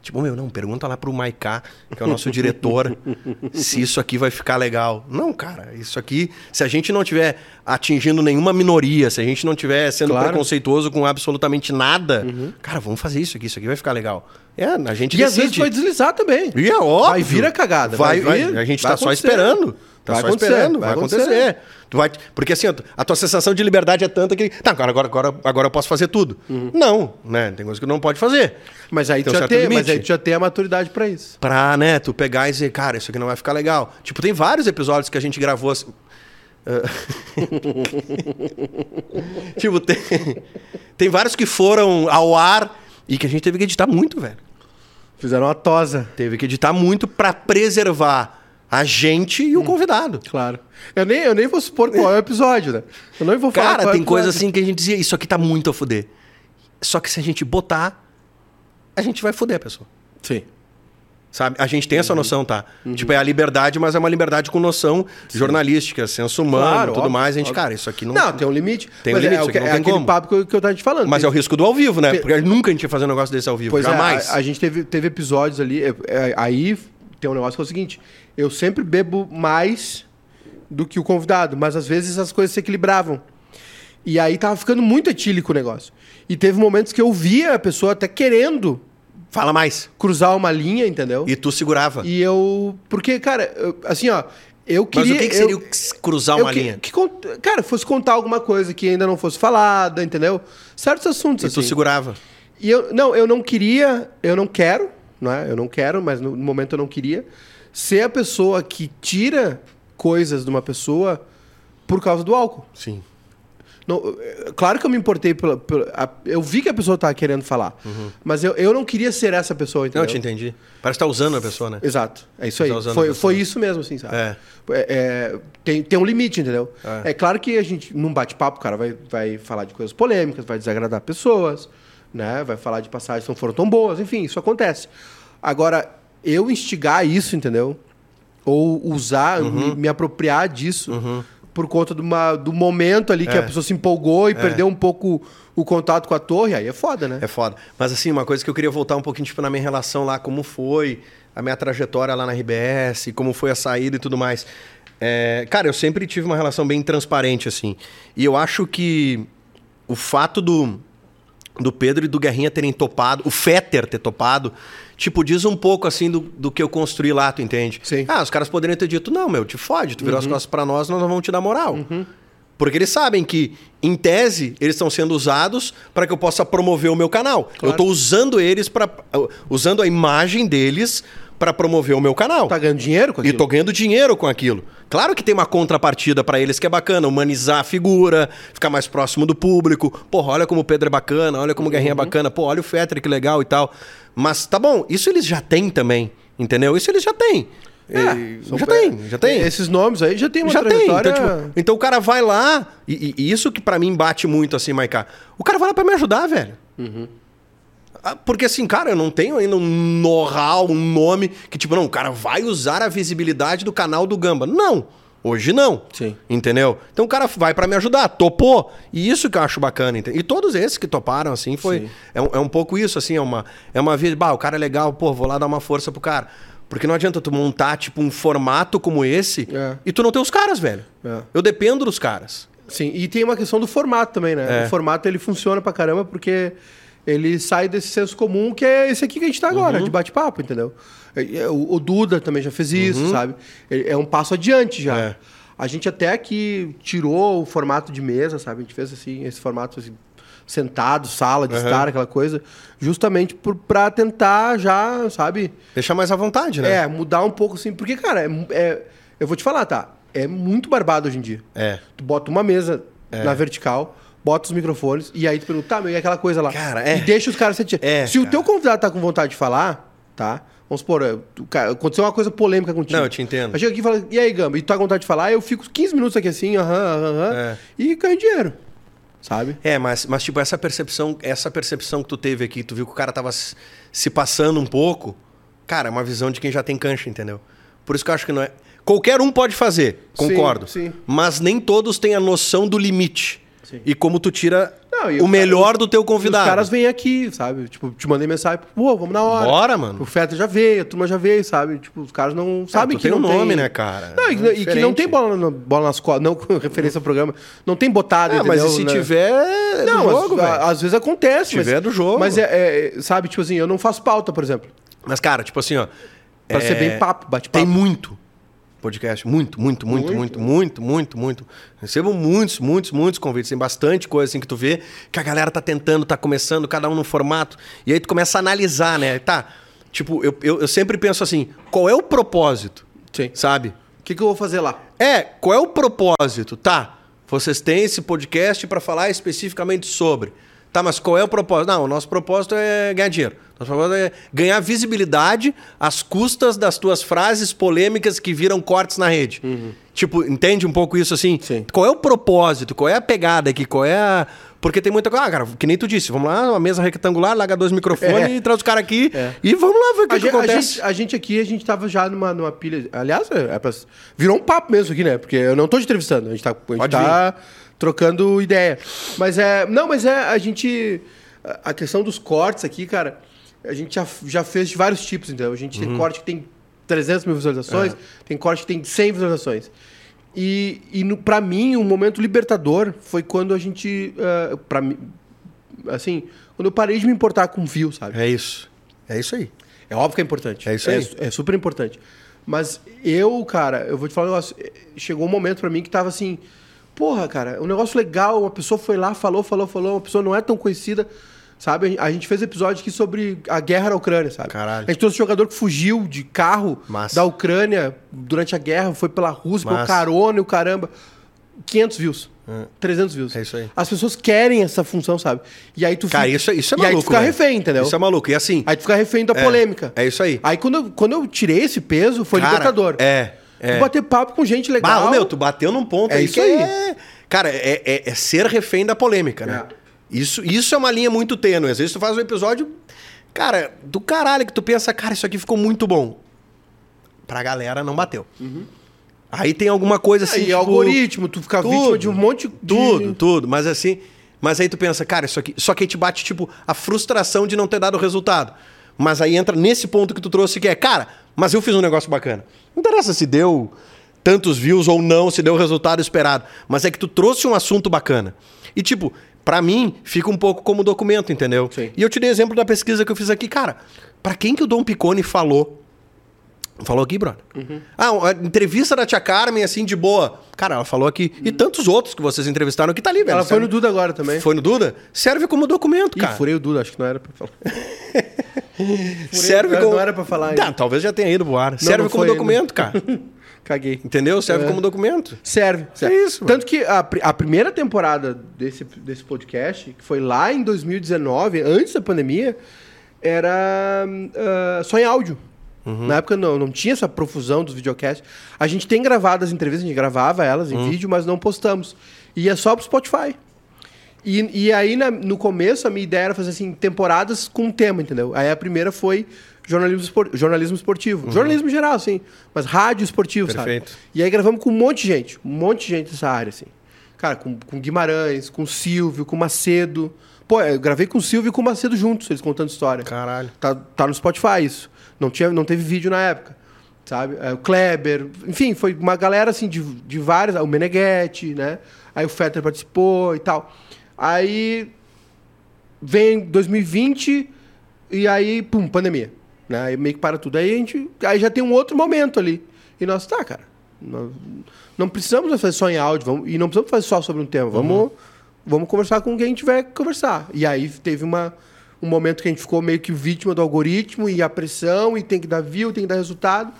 Tipo, meu, não, pergunta lá pro Maiká, que é o nosso diretor, se isso aqui vai ficar legal. Não, cara, isso aqui, se a gente não tiver atingindo nenhuma minoria, se a gente não tiver sendo Claro. Uhum. preconceituoso com absolutamente nada, cara, vamos fazer isso aqui, isso aqui vai ficar legal. É, a gente E às vezes decide. vai deslizar também. E é óbvio. Vai vir a cagada. Vai, vai vai- vir, a gente vai tá só esperando. Tá Vai só esperando, vai vai acontecer. acontecer. Tu vai, porque assim, a tua sensação de liberdade é tanta que. Tá, agora, agora, agora, agora eu posso fazer tudo. Não, né? Tem coisa que tu não pode fazer. Mas aí, tu Tem um já tem, limite. mas aí tu já tem a maturidade pra isso. Pra, né, tu pegar e dizer, cara, isso aqui não vai ficar legal. Tipo, tem vários episódios que a gente gravou assim. *laughs* tipo, tem, tem vários que foram ao ar e que a gente teve que editar muito, velho. Fizeram uma tosa. Teve que editar muito pra preservar a gente e o convidado. Claro. Eu nem, eu nem vou supor qual é o episódio, né? Eu não vou falar Cara, qual é tem coisa episódio. assim que a gente dizia, isso aqui tá muito a fuder. Só que se a gente botar, a gente vai fuder a pessoa. Sim. Sabe? A gente tem Uhum. essa noção, tá? Tipo, é a liberdade, mas é uma liberdade com noção jornalística, senso humano, Claro, tudo mais. A gente, cara, isso aqui não. Não, tem um limite. Tem um mas limite, é, é tem aquele como. papo que eu, que eu tava te falando. Mas Tem- é o risco do ao vivo, né? Porque nunca a gente ia fazer um negócio desse ao vivo. Pois Jamais. é, a, a gente teve, teve episódios ali. é, é, aí tem um negócio que é o seguinte: eu sempre bebo mais do que o convidado, mas às vezes as coisas se equilibravam. E aí tava ficando muito etílico o negócio. E teve momentos que eu via a pessoa até querendo Fala mais. cruzar uma linha, entendeu? E tu segurava. E eu. Porque, cara, eu- assim, ó. Eu Mas queria. o que, que eu- seria o cruzar eu uma que- linha? que cara, fosse contar alguma coisa que ainda não fosse falada, entendeu? Certos assuntos, E tu assim. segurava. E eu, não, eu não queria, eu não quero, não é? Eu não quero, mas no momento eu não queria ser a pessoa que tira coisas de uma pessoa por causa do álcool. Sim. Não, claro que eu me importei pela, pela- a- eu vi que a pessoa estava querendo falar, mas eu, eu não queria ser essa pessoa, Não, entendeu? eu te entendi. Parece que tá usando a pessoa, né? Exato, é isso aí. Tá usando a Foi, foi isso mesmo, assim, sabe? É. É, é, tem, tem um limite, entendeu? É. É. claro que a gente, num bate-papo, cara vai, vai falar de coisas polêmicas, vai desagradar pessoas, né? Vai falar de passagens que não foram tão boas, enfim, isso acontece. Agora, eu instigar isso, entendeu? Ou usar, Uhum. me, me apropriar disso por conta uma, do momento ali que É. a pessoa se empolgou e perdeu um pouco o contato com a torre, aí é foda, né? É foda. Mas assim, uma coisa que eu queria voltar um pouquinho, tipo, na minha relação lá, como foi a minha trajetória lá na RBS, como foi a saída e tudo mais. É, cara, eu sempre tive uma relação bem transparente, assim. E eu acho que o fato do, do Pedro e do Guerrinha terem topado, o Fetter ter topado, tipo, diz um pouco, assim, do, do que eu construí lá, tu entende? Sim. Ah, os caras poderiam ter dito, não, meu, te fode, tu virou as costas pra nós, nós não vamos te dar moral. Porque eles sabem que, em tese, eles estão sendo usados para que eu possa promover o meu canal. Eu estou usando eles para usando a imagem deles para promover o meu canal. Tá ganhando dinheiro com E aquilo? tô ganhando dinheiro com aquilo. Claro que tem uma contrapartida para eles que é bacana, humanizar a figura, ficar mais próximo do público. Porra, olha como o Pedro é bacana, olha como o Guerrinha é bacana, pô, olha o Fetter que legal e tal. Mas tá bom, isso eles já têm também, entendeu? Isso eles já têm. É, E- são- já tem, já tem. Esses nomes aí já tem uma Já tem. trajetória... Então, tipo, então o cara vai lá, e, e isso que pra mim bate muito assim, Maiká. O cara vai lá pra me ajudar, velho. Ah, Porque assim, cara, eu não tenho ainda um know-how, um nome que, tipo, não, o cara vai usar a visibilidade do canal do Gamba. Não. Hoje não. Sim. Entendeu? Então o cara vai pra me ajudar, topou. E isso que eu acho bacana. ente- E todos esses que toparam, assim, foi. É um, é um pouco isso, assim, é uma. É uma vez, bah, o cara é legal, pô, vou lá dar uma força pro cara. Porque não adianta tu montar, tipo, um formato como esse É. e tu não ter os caras, velho. É. Eu dependo dos caras. Sim, e tem uma questão do formato também, né? É. O formato ele funciona pra caramba porque ele sai desse senso comum que é esse aqui que a gente tá agora, Uhum. de bate-papo, entendeu? O, Duda também já fez isso, sabe? É um passo adiante já. Uhum. É. A gente até aqui tirou o formato de mesa, sabe? A gente fez assim, esse formato assim, sentado, sala de Uhum. estar, aquela coisa, justamente por, pra tentar já, sabe? Deixar mais à vontade, né? É, mudar um pouco assim, porque, cara, é, é- eu vou te falar, tá? É muito barbado hoje em dia. É. Tu bota uma mesa É. na vertical, bota os microfones e aí tu pergunta, tá, meu, e aquela coisa lá? Cara, é. E deixa os caras sentir. É, Se o cara. teu convidado tá com vontade de falar, tá? Vamos supor, é, cara, aconteceu uma coisa polêmica contigo. Não, eu te entendo. Aí chega aqui e fala, e aí, Gamba, e tu tá com vontade de falar? Eu fico 15 minutos aqui assim, aham, aham, aham, É. e ganho dinheiro, sabe? É, mas, mas tipo, essa percepção, essa percepção que tu teve aqui, tu viu que o cara tava se se passando um pouco, cara, é uma visão de quem já tem cancha, entendeu? Por isso que eu acho que não é. Qualquer um pode fazer, concordo. Sim, sim. Mas nem todos têm a noção do limite. Sim. E como tu tira Não, o melhor do teu convidado. Os caras vêm aqui, sabe? Tipo, te mandei mensagem, pô, vamos na hora. Bora, mano. O Feta já veio, a turma já veio, sabe? Tipo, os caras não sabem Ah, tu que tem não um nome, tem... né, cara? Não, e, É e que não tem bola, na- bola nas costas, não *laughs* com referência ao programa. Não tem botada, Ah, mas entendeu? e se né? tiver é Não, jogo, a- velho. às vezes acontece. Se tiver mas, do jogo. Mas é, é, sabe, tipo assim, eu não faço pauta, por exemplo. Mas, cara, tipo assim, ó. Pra é, ser bem papo, bate-papo. Tem muito podcast. Muito, muito, muito, muito, Muito. muito, muito. Recebo muitos, muitos, muitos convites. Tem bastante coisa assim que tu vê que a galera tá tentando, tá começando, cada um no formato. E aí tu começa a analisar, né? Tá. Tipo, eu, eu, eu sempre penso assim: qual é o propósito? Sim. Sabe? O que, que eu vou fazer lá? É, qual é o propósito? Tá, vocês têm esse podcast para falar especificamente sobre. Tá, mas qual é o propósito? Não, o nosso propósito é ganhar dinheiro. Nosso propósito é ganhar visibilidade às custas das tuas frases polêmicas que viram cortes na rede. Tipo, entende um pouco isso assim? Sim. Qual é o propósito? Qual é a pegada aqui? Qual é a. Porque tem muita coisa. Ah, cara, que nem tu disse, vamos lá, uma mesa retangular, larga dois microfones *laughs* É. e traz os caras aqui É. e vamos lá ver o que, a, que gente, a, acontece. gente, a gente aqui, a gente tava já numa, numa pilha. Aliás, é, é pra- virou um papo mesmo aqui, né? Porque eu não tô te entrevistando, a gente tá, a gente Pode tá trocando ideia. Mas é. Não, mas é. A gente. A questão dos cortes aqui, cara, a gente já, já fez de vários tipos, entendeu? A gente Uhum. tem corte que tem 300 mil visualizações, tem corte que tem 100 visualizações. E, e no, pra mim, um momento libertador foi quando a gente. Uh, pra mim. Assim, quando eu parei de me importar com view, sabe? É isso. É isso aí. É óbvio que é importante. É isso aí. É, super importante. Mas eu, cara, eu vou te falar um negócio. eh, Chegou um momento pra mim que tava assim. Porra, cara, um negócio legal. Uma pessoa foi lá, falou, falou, falou. Uma pessoa não é tão conhecida. Sabe? A gente fez episódio aqui sobre a guerra na Ucrânia, sabe? Caralho. A gente trouxe um jogador que fugiu de carro Massa. da Ucrânia durante a guerra, foi pela Rússia, pelo carona e o caramba. 500 views. 300 views. É isso aí. As pessoas querem essa função, sabe? E aí tu Cara, fica- isso, é- isso é e maluco. aí tu fica refém, entendeu? Isso é maluco. E assim. Aí tu fica refém da É, polêmica. é isso aí. Aí quando eu, quando eu tirei esse peso, foi Cara, libertador. é, é. Bater papo com gente legal. Ah, meu, tu bateu num ponto É isso que aí. é... Cara, é, é- é ser refém da polêmica, né? Isso, isso é uma linha muito tênue. Às vezes tu faz um episódio, cara, do caralho, que tu pensa, cara, isso aqui ficou muito bom. Pra galera não bateu. Aí tem alguma coisa assim, Aí, tipo, algoritmo, tu fica tudo, vítima de um monte de... Tudo, tudo. Mas assim, mas aí tu pensa, cara, isso aqui. Só que aí te bate, tipo, a frustração de não ter dado o resultado. Mas aí entra nesse ponto que tu trouxe, que é, cara, mas eu fiz um negócio bacana. Não interessa se deu tantos views ou não, se deu o resultado esperado. Mas é que tu trouxe um assunto bacana. E, tipo, pra mim, fica um pouco como documento, entendeu? Sim. E eu te dei exemplo da pesquisa que eu fiz aqui. Cara, pra quem que o Dom Picone falou? Falou aqui, brother. Ah, a entrevista da Tia Carmen, assim, de boa. Cara, ela falou aqui. E tantos outros que vocês entrevistaram que tá ali, velho. Ela foi Serve- no Duda agora também. Foi no Duda? Serve como documento, Ih, cara. furei o Duda, acho que não era pra falar. *laughs* Serve não como... era pra falar ainda. Tá, talvez já tenha ido pro ar. Serve não como foi ainda. documento, cara. *laughs* Caguei. Entendeu? Serve É. como documento. Serve. serve. É isso, Tanto que a, a primeira temporada desse, desse podcast, que foi lá em 2019, antes da pandemia, era ah, só em áudio. Uhum. Na época não, não tinha essa profusão dos videocasts. A gente tem gravado as entrevistas, a gente gravava elas em Uhum. vídeo, mas não postamos. E é só pro Spotify. E, e aí, na- no começo, a minha ideia era fazer assim, temporadas com um tema, entendeu? Aí a primeira foi jornalismo, espor- jornalismo esportivo. Jornalismo geral, assim. Mas rádio esportivo, Uhum. Perfeito. sabe? E aí gravamos com um monte de gente. Um monte de gente dessa área, assim. Cara, com, com Guimarães, com Silvio, com Macedo. Pô, eu gravei com o Silvio e com o Macedo juntos, eles contando história. Caralho. Tá, tá no Spotify isso. Não, tinha, não teve vídeo na época. sabe? É, o Kleber, enfim, foi uma galera assim de, de várias, o Meneghetti, né? Aí o Fetter participou e tal. Aí vem 2020 e aí, pum, pandemia. Né? Aí meio que para tudo. Aí a gente. Aí já tem um outro momento ali. E nós, tá, cara. Nós não precisamos fazer só em áudio, vamos, e não precisamos fazer só sobre um tema. Vamos, uhum. vamos conversar com quem tiver que conversar. E aí teve uma, um momento que a gente ficou meio que vítima do algoritmo e a pressão, e tem que dar view, tem que dar resultado.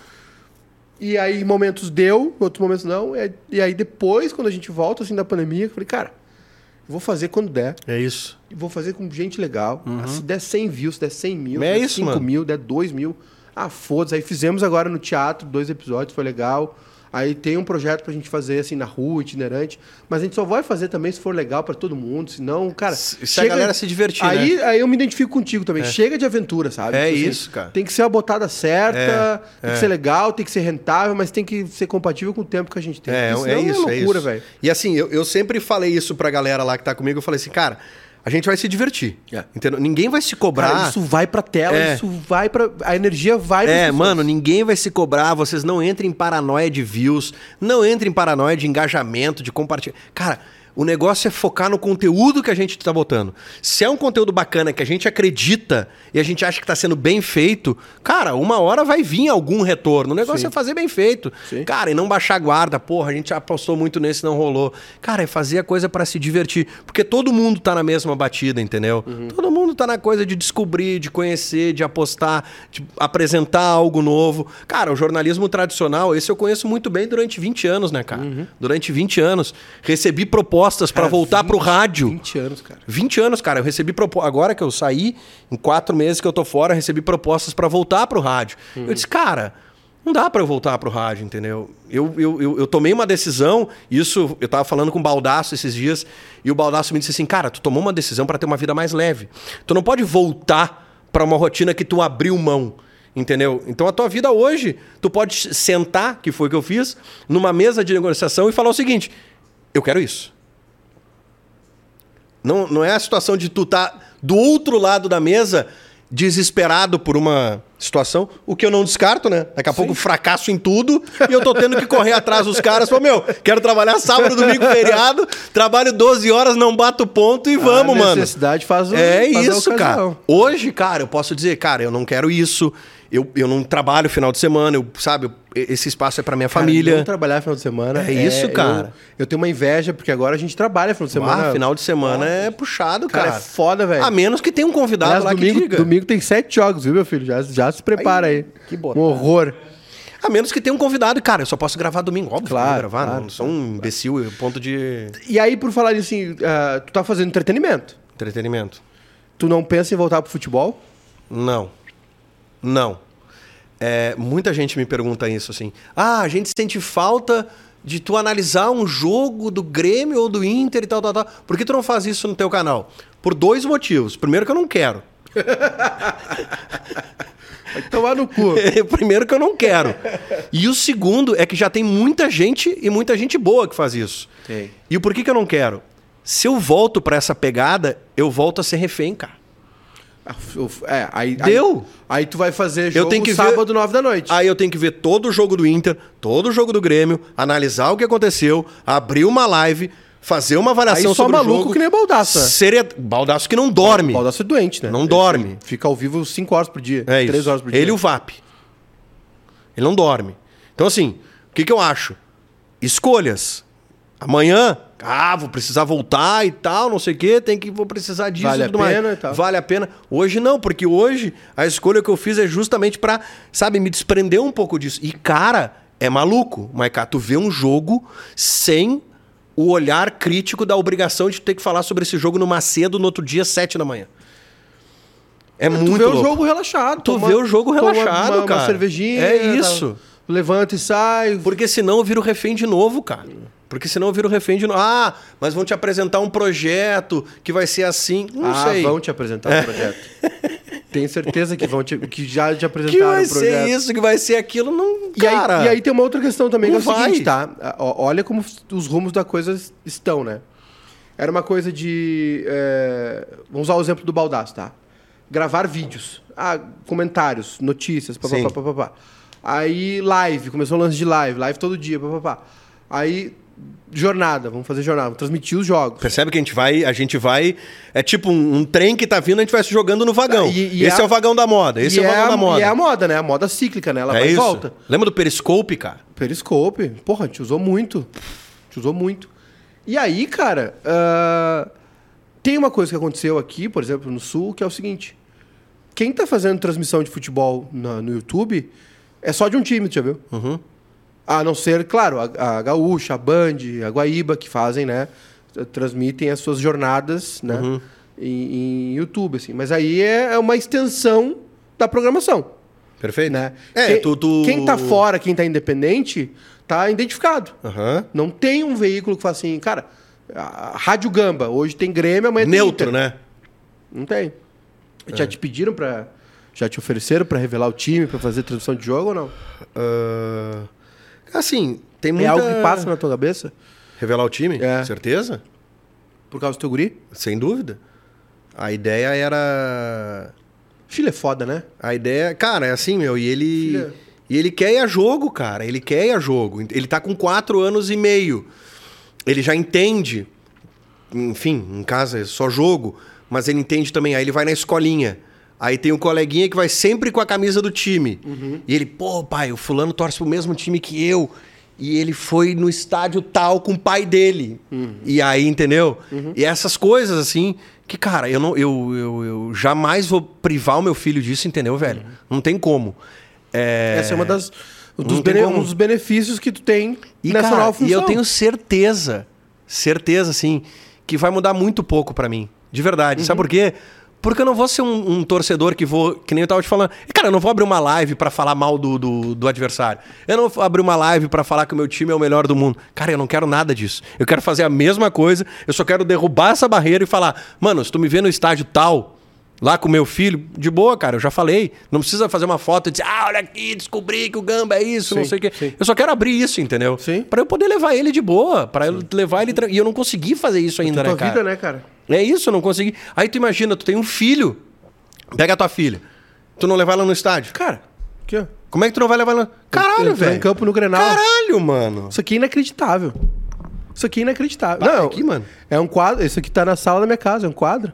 E aí, momentos deu, outros momentos não. E aí, depois, quando a gente volta assim da pandemia, eu falei, cara, vou fazer quando der. É isso. Vou fazer com gente legal. Uhum. Ah, se der 100 views, se der 100 mil, é der isso, 5 mano. mil, der 2 mil. Ah, foda-se. Aí fizemos agora no teatro dois episódios, foi legal. Aí tem um projeto pra gente fazer assim na rua, itinerante. Mas a gente só vai fazer também se for legal para todo mundo. Senão, cara. Se chega... a galera se divertir. Aí, né? aí eu me identifico contigo também. É. Chega de aventura, sabe? É tipo, isso, cara. Tem que ser a botada certa, é. tem é. que ser legal, tem que ser rentável, mas tem que ser compatível com o tempo que a gente tem. É, é, é isso, é loucura, velho. E assim, eu, eu sempre falei isso pra galera lá que tá comigo. Eu falei assim, cara a gente vai se divertir. É. Entendeu? Ninguém vai se cobrar. Cara, isso vai pra tela, é. isso vai pra. A energia vai É, mano, ninguém vai se cobrar. Vocês não entrem em paranoia de views, não entrem em paranoia de engajamento, de compartilhar. Cara, o negócio é focar no conteúdo que a gente está botando. Se é um conteúdo bacana que a gente acredita e a gente acha que está sendo bem feito, cara, uma hora vai vir algum retorno. O negócio Sim. é fazer bem feito. Sim. Cara, e não baixar guarda. Porra, a gente apostou muito nesse, não rolou. Cara, é fazer a coisa para se divertir. Porque todo mundo tá na mesma batida, entendeu? Uhum. Todo mundo tá na coisa de descobrir, de conhecer, de apostar, de apresentar algo novo. Cara, o jornalismo tradicional, esse eu conheço muito bem durante 20 anos, né, cara? Uhum. Durante 20 anos. Recebi propostas propostas para voltar 20, pro rádio. 20 anos, cara. 20 anos, cara. Eu recebi propostas. Agora que eu saí, em quatro meses que eu tô fora, recebi propostas para voltar pro rádio. Uhum. Eu disse, cara, não dá para eu voltar pro rádio, entendeu? Eu, eu, eu, eu, tomei uma decisão, isso eu tava falando com o Baldaço esses dias, e o Baldaço me disse assim, cara, tu tomou uma decisão para ter uma vida mais leve. Tu não pode voltar para uma rotina que tu abriu mão. Entendeu? Então a tua vida hoje, tu pode sentar, que foi o que eu fiz, numa mesa de negociação e falar o seguinte: eu quero isso. Não, não é a situação de tu estar tá do outro lado da mesa desesperado por uma situação, o que eu não descarto, né? Daqui a Sim. pouco fracasso em tudo e eu tô tendo que correr atrás dos caras. Pô, meu, quero trabalhar sábado, domingo, feriado, trabalho 12 horas, não bato ponto e vamos, mano. A necessidade faz o É faz isso, cara. Hoje, cara, eu posso dizer, cara, eu não quero isso, eu, eu não trabalho final de semana, eu, sabe, esse espaço é para minha cara, família. Não trabalhar final de semana. É, é isso, cara. Eu, eu, tenho uma inveja, porque agora a gente trabalha final de semana. Ah, final de semana é puxado, cara. Cara, é foda, velho. A menos que tenha um convidado Aliás, lá domingo, que diga. Domingo tem sete jogos, viu, meu filho? Já, já se prepara aí. aí. Que bom. Um horror. A menos que tenha um convidado, cara, eu só posso gravar domingo, óbvio. Claro, gravar, claro, não sou um imbecil, ponto de. E aí, por falar assim, uh, tu tá fazendo entretenimento. Entretenimento. Tu não pensa em voltar pro futebol? Não. Não. É, muita gente me pergunta isso assim. Ah, a gente sente falta de tu analisar um jogo do Grêmio ou do Inter e tal, tal, tal. Por que tu não faz isso no teu canal? Por dois motivos. Primeiro que eu não quero. Vai tomar no cu. *laughs* Primeiro que eu não quero. E o segundo é que já tem muita gente e muita gente boa que faz isso. E o porquê que eu não quero? Se eu volto para essa pegada, eu volto a ser refém, cara. É, aí, Deu. Aí, aí, tu vai fazer jogo eu tenho que sábado, ver, 9 da noite. Aí eu tenho que ver todo o jogo do Inter, todo o jogo do Grêmio, analisar o que aconteceu, abrir uma live, fazer uma avaliação aí só sobre maluco o jogo. que nem Baldaça. Seria... Baldaço que não dorme. Baldaço é doente, né? Não Ele dorme. Fica ao vivo 5 horas por dia, é 3 horas por dia. Ele e o VAP. Ele não dorme. Então assim, o que, que eu acho? Escolhas. Amanhã ah, vou precisar voltar e tal, não sei o quê, tem que vou precisar disso vale e tudo a pena. E tal. Vale a pena. Hoje não, porque hoje a escolha que eu fiz é justamente para, sabe, me desprender um pouco disso. E cara, é maluco, Maiká, tu vê um jogo sem o olhar crítico da obrigação de ter que falar sobre esse jogo no Macedo no outro dia, sete da manhã. É tu muito Tu vê louco. o jogo relaxado. Tu toma, vê o jogo relaxado, uma, cara. Uma cervejinha. É isso. Tá, levanta e sai. Porque senão eu viro refém de novo, cara. Porque senão eu viro refém de. Ah, mas vão te apresentar um projeto que vai ser assim. Não ah, sei. vão te apresentar um projeto. Tenho certeza que vão te, que já te *laughs* apresentaram que vai um projeto. ser isso, que vai ser aquilo, não. E cara, aí, e aí tem uma outra questão também que é o vai. seguinte, tá? Olha como os rumos da coisa estão, né? Era uma coisa de. É... Vamos usar o exemplo do Baldaço, tá? Gravar vídeos. Ah, comentários, notícias, papapá. Aí live, começou o lance de live, live todo dia, papapá. Aí jornada, vamos fazer jornada, vamos transmitir os jogos. Percebe que a gente vai, a gente vai. É tipo um, um trem que tá vindo, a gente vai se jogando no vagão. E- e esse a- é o vagão da moda. Esse e é o vagão a, da moda. E é a moda, né? A moda cíclica, né? Ela É vai e isso. volta. Lembra do Periscope, cara? Periscope, porra, a gente usou muito. A gente usou muito. E aí, cara, ah, tem uma coisa que aconteceu aqui, por exemplo, no Sul, que é o seguinte. Quem tá fazendo transmissão de futebol na- no YouTube é só de um time, tu já viu? Uhum. A não ser, claro, a, a Gaúcha, a Band, a Guaíba, que fazem, né? Transmitem as suas jornadas, né? Uhum. Em, em YouTube, assim. Mas aí é é uma extensão da programação, Perfeito? né? É, quem, tu, tu- quem tá fora, quem tá independente, tá identificado. Aham. Não tem um veículo que fala assim, cara, a Rádio Gamba, hoje tem Grêmio, amanhã tem Neutro, né? Não tem. É. Já te pediram pra... Já te ofereceram pra revelar o time, pra fazer transmissão de jogo ou não? Ah, assim, tem muita... É algo que passa na tua cabeça? Revelar o time? É. Certeza? Por causa do teu guri? Sem dúvida. A ideia era... Filho é foda, né? A ideia... Cara, é assim, meu, e ele... Filha. E ele quer ir a jogo, cara. Ele quer ir a jogo. Ele tá com quatro anos e meio. Ele já entende. Enfim, em casa é só jogo. Mas ele entende também. Aí ele vai na escolinha. Aí tem um coleguinha que vai sempre com a camisa do time. E ele, pô, pai, o fulano torce pro mesmo time que eu. E ele foi no estádio tal com o pai dele. E aí, entendeu? E essas coisas, assim, que, cara, eu, não, eu, eu, eu jamais vou privar o meu filho disso, entendeu, velho? Não tem como. É... Essa é uma das... Dos bene- um dos benefícios que tu tem E, nessa cara, nova função. e eu tenho certeza, certeza, assim, que vai mudar muito pouco pra mim. De verdade. Uhum. Sabe por quê? Porque eu não vou ser um, um torcedor que vou, que nem eu tava te falando. Cara, eu não vou abrir uma live pra falar mal do, do, do adversário. Eu não vou abrir uma live pra falar que o meu time é o melhor do mundo. Cara, eu não quero nada disso. Eu quero fazer a mesma coisa. Eu só quero derrubar essa barreira e falar: mano, se tu me vê no estádio tal, lá com meu filho, de boa, cara, eu já falei. Não precisa fazer uma foto e dizer, ah, olha aqui, descobri que o Gamba é isso, não Sim, sei o quê. sim. Eu só quero abrir isso, entendeu? Sim. Pra eu poder levar ele de boa, pra eu levar ele. tra- E eu não consegui fazer isso ainda, tua né, cara? vida, né, cara? É isso, eu não consegui. Aí tu imagina, tu tem um filho. Pega a tua filha. Tu não levar ela no estádio. Cara, ó. Como é que tu não vai levar ela? Caralho, velho. em campo no Grenal. Caralho, mano. Isso aqui é inacreditável. Isso aqui é inacreditável. Para não, aqui, mano. É um quadro. Isso aqui tá na sala da minha casa, é um quadro.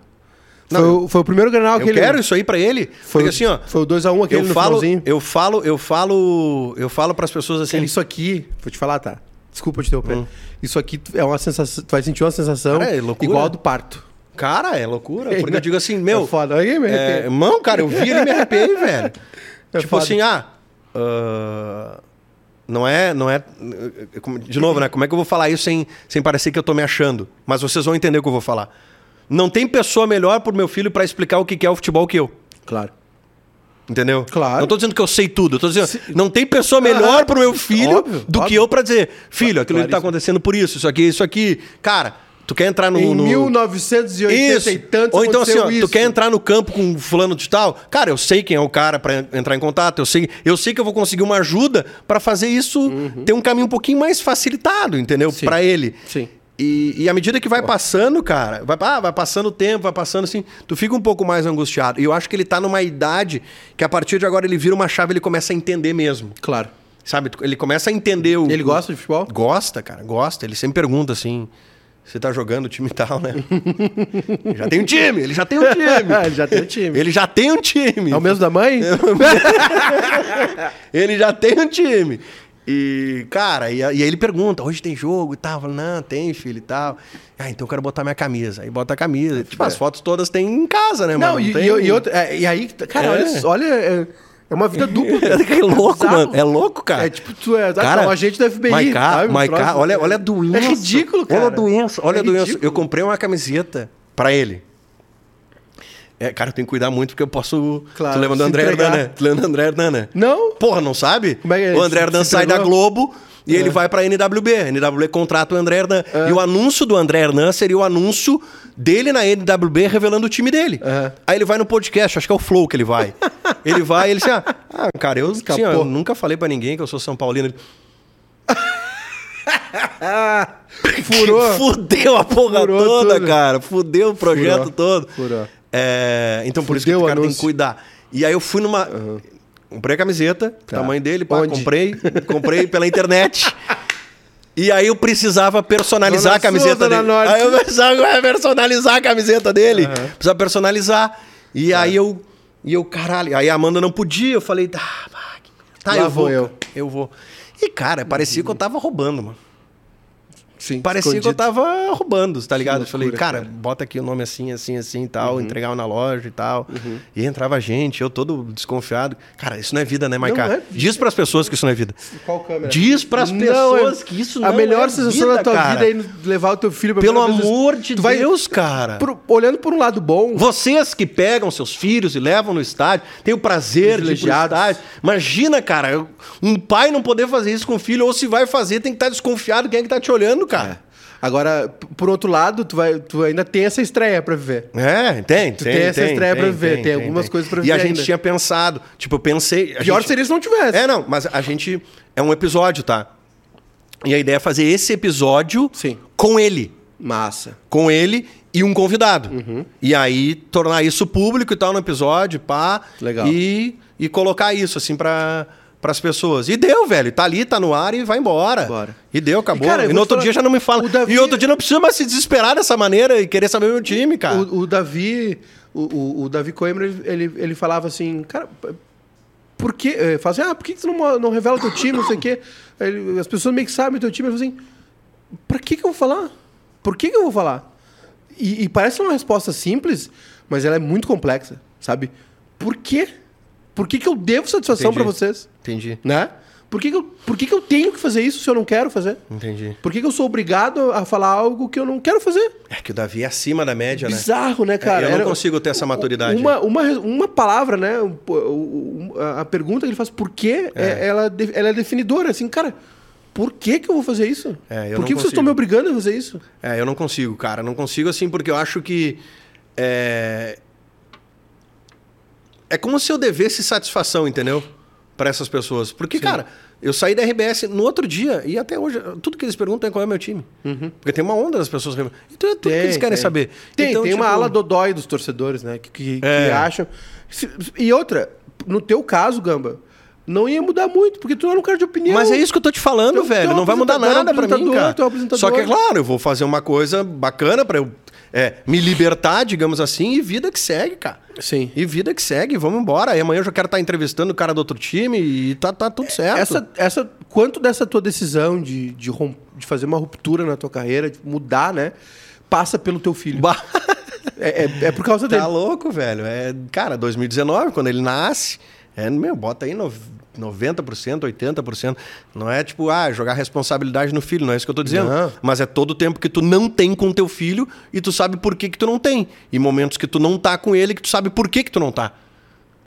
Não, foi, o- foi o primeiro Grenal que Eu ele... quero isso aí pra ele. Foi, Porque assim, ó. Foi o 2x1 aquele Eu no falo, finalzinho. eu falo, eu falo, eu falo pras pessoas assim. Cara, Isso aqui, vou te falar, tá? Desculpa te interromper. Hum. Isso aqui é uma sensação. Tu vai sentir uma sensação Cara, é igual a do parto. Cara, é loucura. Porque eu digo assim, meu. É foda. Aí me É, mão, cara, eu vi ele e me arrepiei, *laughs* velho. É tipo foda. assim, ah. ah, não é. Não é. De novo, né? Como é que eu vou falar isso sem, sem parecer que eu tô me achando? Mas vocês vão entender o que eu vou falar. Não tem pessoa melhor pro meu filho pra explicar o que que é o futebol que eu. Claro. Entendeu? Claro. Não tô dizendo que eu sei tudo. Eu tô dizendo, não tem pessoa melhor pro meu *laughs* filho Óbvio, do que óbvio. eu pra dizer, filho, aquilo que tá acontecendo por isso, isso aqui, isso aqui. Cara, tu quer entrar no. Em no... 1980 Isso. e tantos Ou então assim, ó, tu quer entrar no campo com fulano de tal? Cara, eu sei quem é o cara pra entrar em contato, eu sei, eu sei que eu vou conseguir uma ajuda pra fazer isso ter um caminho um pouquinho mais facilitado, entendeu? Uhum. Pra ele. Sim. E, e à medida que vai passando, cara, vai, ah, vai passando o tempo, vai passando assim, tu fica um pouco mais angustiado. E eu acho que ele tá numa idade que a partir de agora ele vira uma chave, ele começa a entender mesmo. Claro. Sabe? Ele começa a entender o. Ele gosta de futebol? Gosta, cara, gosta. Ele sempre pergunta assim: você tá jogando o time tal, né? *laughs* já tem um time, ele já tem um time. Ele *laughs* já tem o time. Ele já tem um time. É o mesmo da mãe? *laughs* Ele já tem um time. E, cara, e, e aí ele pergunta, hoje tem jogo e tal? Eu falo, não, tem, filho e tal. Ah, então eu quero botar minha camisa. Aí bota a camisa. Tipo, as fotos todas tem em casa, né, Não, mano? e, tem... e, e outra- é, e aí, cara, É. olha, olha é, é uma vida dupla. *laughs* É louco, bizarro. mano. É louco, cara. É tipo, tu é, Cara, é um agente da FBI. Maiká, sabe? Maiká, olha, olha a doença. É ridículo, cara. Olha a doença, olha É a doença. Eu comprei uma camiseta pra ele. É, cara, eu tenho que cuidar muito porque eu posso. Claro, tu lembra do André entregar. Hernan, né? Tu lembra do André Hernan, né? Não? Porra, não sabe? Como é que é? O André Hernan sai da? Globo e É. ele vai pra NWB. A NWB contrata o André Hernan. E o anúncio do André Hernan seria o anúncio dele na NWB revelando o time dele. É. Aí ele vai no podcast, acho que é o Flow que ele vai. ele vai e ele assim, ah, ah, cara, eu, assim, ó, eu nunca falei pra ninguém que eu sou São Paulino. Ele, *laughs* *laughs* Furou. Fudeu a porra Furou toda, tudo. cara. Fudeu o projeto Furou. todo. Furou. É, então por isso que Fudeu o cara tem que cuidar. E aí eu fui numa. Comprei a camiseta, Tá. tamanho dele, pá, Onde? comprei, comprei pela internet. E aí eu precisava personalizar Zona a camiseta Sul, dele. Norte. Aí eu precisava personalizar a camiseta dele. Precisava personalizar. E aí eu. E eu, caralho. Aí a Amanda não podia. Eu falei, tá, tá, Lá eu vou vou. eu. Eu vou. E, cara, parecia que eu tava roubando, mano. Sim. Parecia que eu escondido. tava roubando, tá ligado? eu falei, loucura, cara, cara. bota aqui o nome assim, assim, assim e tal, entregava na loja e tal. Uhum. E entrava gente, eu todo desconfiado. Cara, isso não é vida, né, Maiká? Não é vida. Diz pras pessoas que isso não é vida. Qual câmera? Diz pras Não, pessoas é- que isso A não melhor é sensação vida, da tua cara. vida é levar o teu filho pra Pelo primeira vez. amor de Tu vai- Deus, cara. Por- olhando por um lado bom, Vocês que pegam seus filhos e levam no estádio, têm o prazer de ir pro Privilegiados. estádio. Imagina, cara, um pai não poder fazer isso com o filho, ou se vai fazer, tem que estar desconfiado quem é que tá te olhando, cara. Agora, p- por outro lado, tu, vai, tu ainda tem essa estreia pra viver. É, tem, Tu tem. tem essa estreia pra viver, tem algumas coisas pra E viver a gente ainda. tinha pensado, tipo, eu pensei. Pior gente- seria se não tivesse. É, não, mas a gente. É um episódio, tá? E a ideia é fazer esse episódio Sim. com ele. Massa. Com ele e um convidado. Uhum. E aí tornar isso público e tal no episódio, pá. Legal. E, e colocar isso, assim, pra. Para as pessoas. E deu, velho. Tá ali, tá no ar e vai embora. Bora. E deu, acabou. E, cara, E, no outro falar, dia já não me fala. o Davi- E outro dia não precisa mais se desesperar dessa maneira e querer saber meu time, cara. O, o Davi, o, o, o Davi Coimbra, ele, ele falava assim, cara, por que? eh, Fala assim, ah, por que tu não, não revela teu time, não sei o quê? Ele- as pessoas meio que sabem teu time. Ele falou assim, pra que que eu vou falar? Por que que eu vou falar? E, e parece uma resposta simples, mas ela é muito complexa, sabe? Por quê? Por que que eu devo satisfação pra vocês? Entendi. Né? Por que que, eu, por que que eu tenho que fazer isso se eu não quero fazer? Entendi. Por que que eu sou obrigado a falar algo que eu não quero fazer? É que o Davi é acima da média, né? Bizarro, né, cara? eu não Era- consigo ter essa maturidade. Uma, uma, uma palavra, né? a- pergunta que ele faz, por quê? É, ela, de- ela é definidora. Assim, cara, por que, que eu vou fazer isso? É, por não que vocês estão me obrigando a fazer isso? É, eu não consigo, cara. Não consigo assim porque eu acho que. É, é como se eu devesse satisfação, entendeu? Para essas pessoas. Porque, cara, eu saí da RBS no outro dia e até hoje, tudo que eles perguntam é qual é o meu time. Porque tem uma onda das pessoas. que- Então é tudo que eles querem tem. saber. Tem, Então, tem uma tipo, ala dodói dos torcedores, né? Que, que, que É. acham. Se- E outra, no teu caso, Gamba, não ia mudar muito, porque tu não é um cara de opinião. Mas é isso que eu tô te falando, é velho. não vai mudar nada mim, cara. tu é um apresentador. Só que, é claro, eu vou fazer uma coisa bacana pra eu é, me libertar, digamos assim, e vida que segue, cara. Sim. E vida que segue, vamos embora. Aí amanhã eu já quero estar entrevistando o cara do outro time e tá, tá tudo certo. Essa, essa, quanto dessa tua decisão de, de, rom- de fazer uma ruptura na tua carreira, de mudar, né? Passa pelo teu filho. Bah, *laughs* É, é, é por causa dele. tá louco, velho. É, cara, 2019, quando ele nasce, é, meu, bota aí no, 90%, 80%. Não é tipo, ah, jogar responsabilidade no filho, não é isso que eu tô dizendo. Não. Mas é todo o tempo que tu não tem com teu filho e tu sabe por que, que tu não tem. E momentos que tu não tá com ele que tu sabe por que, que tu não tá.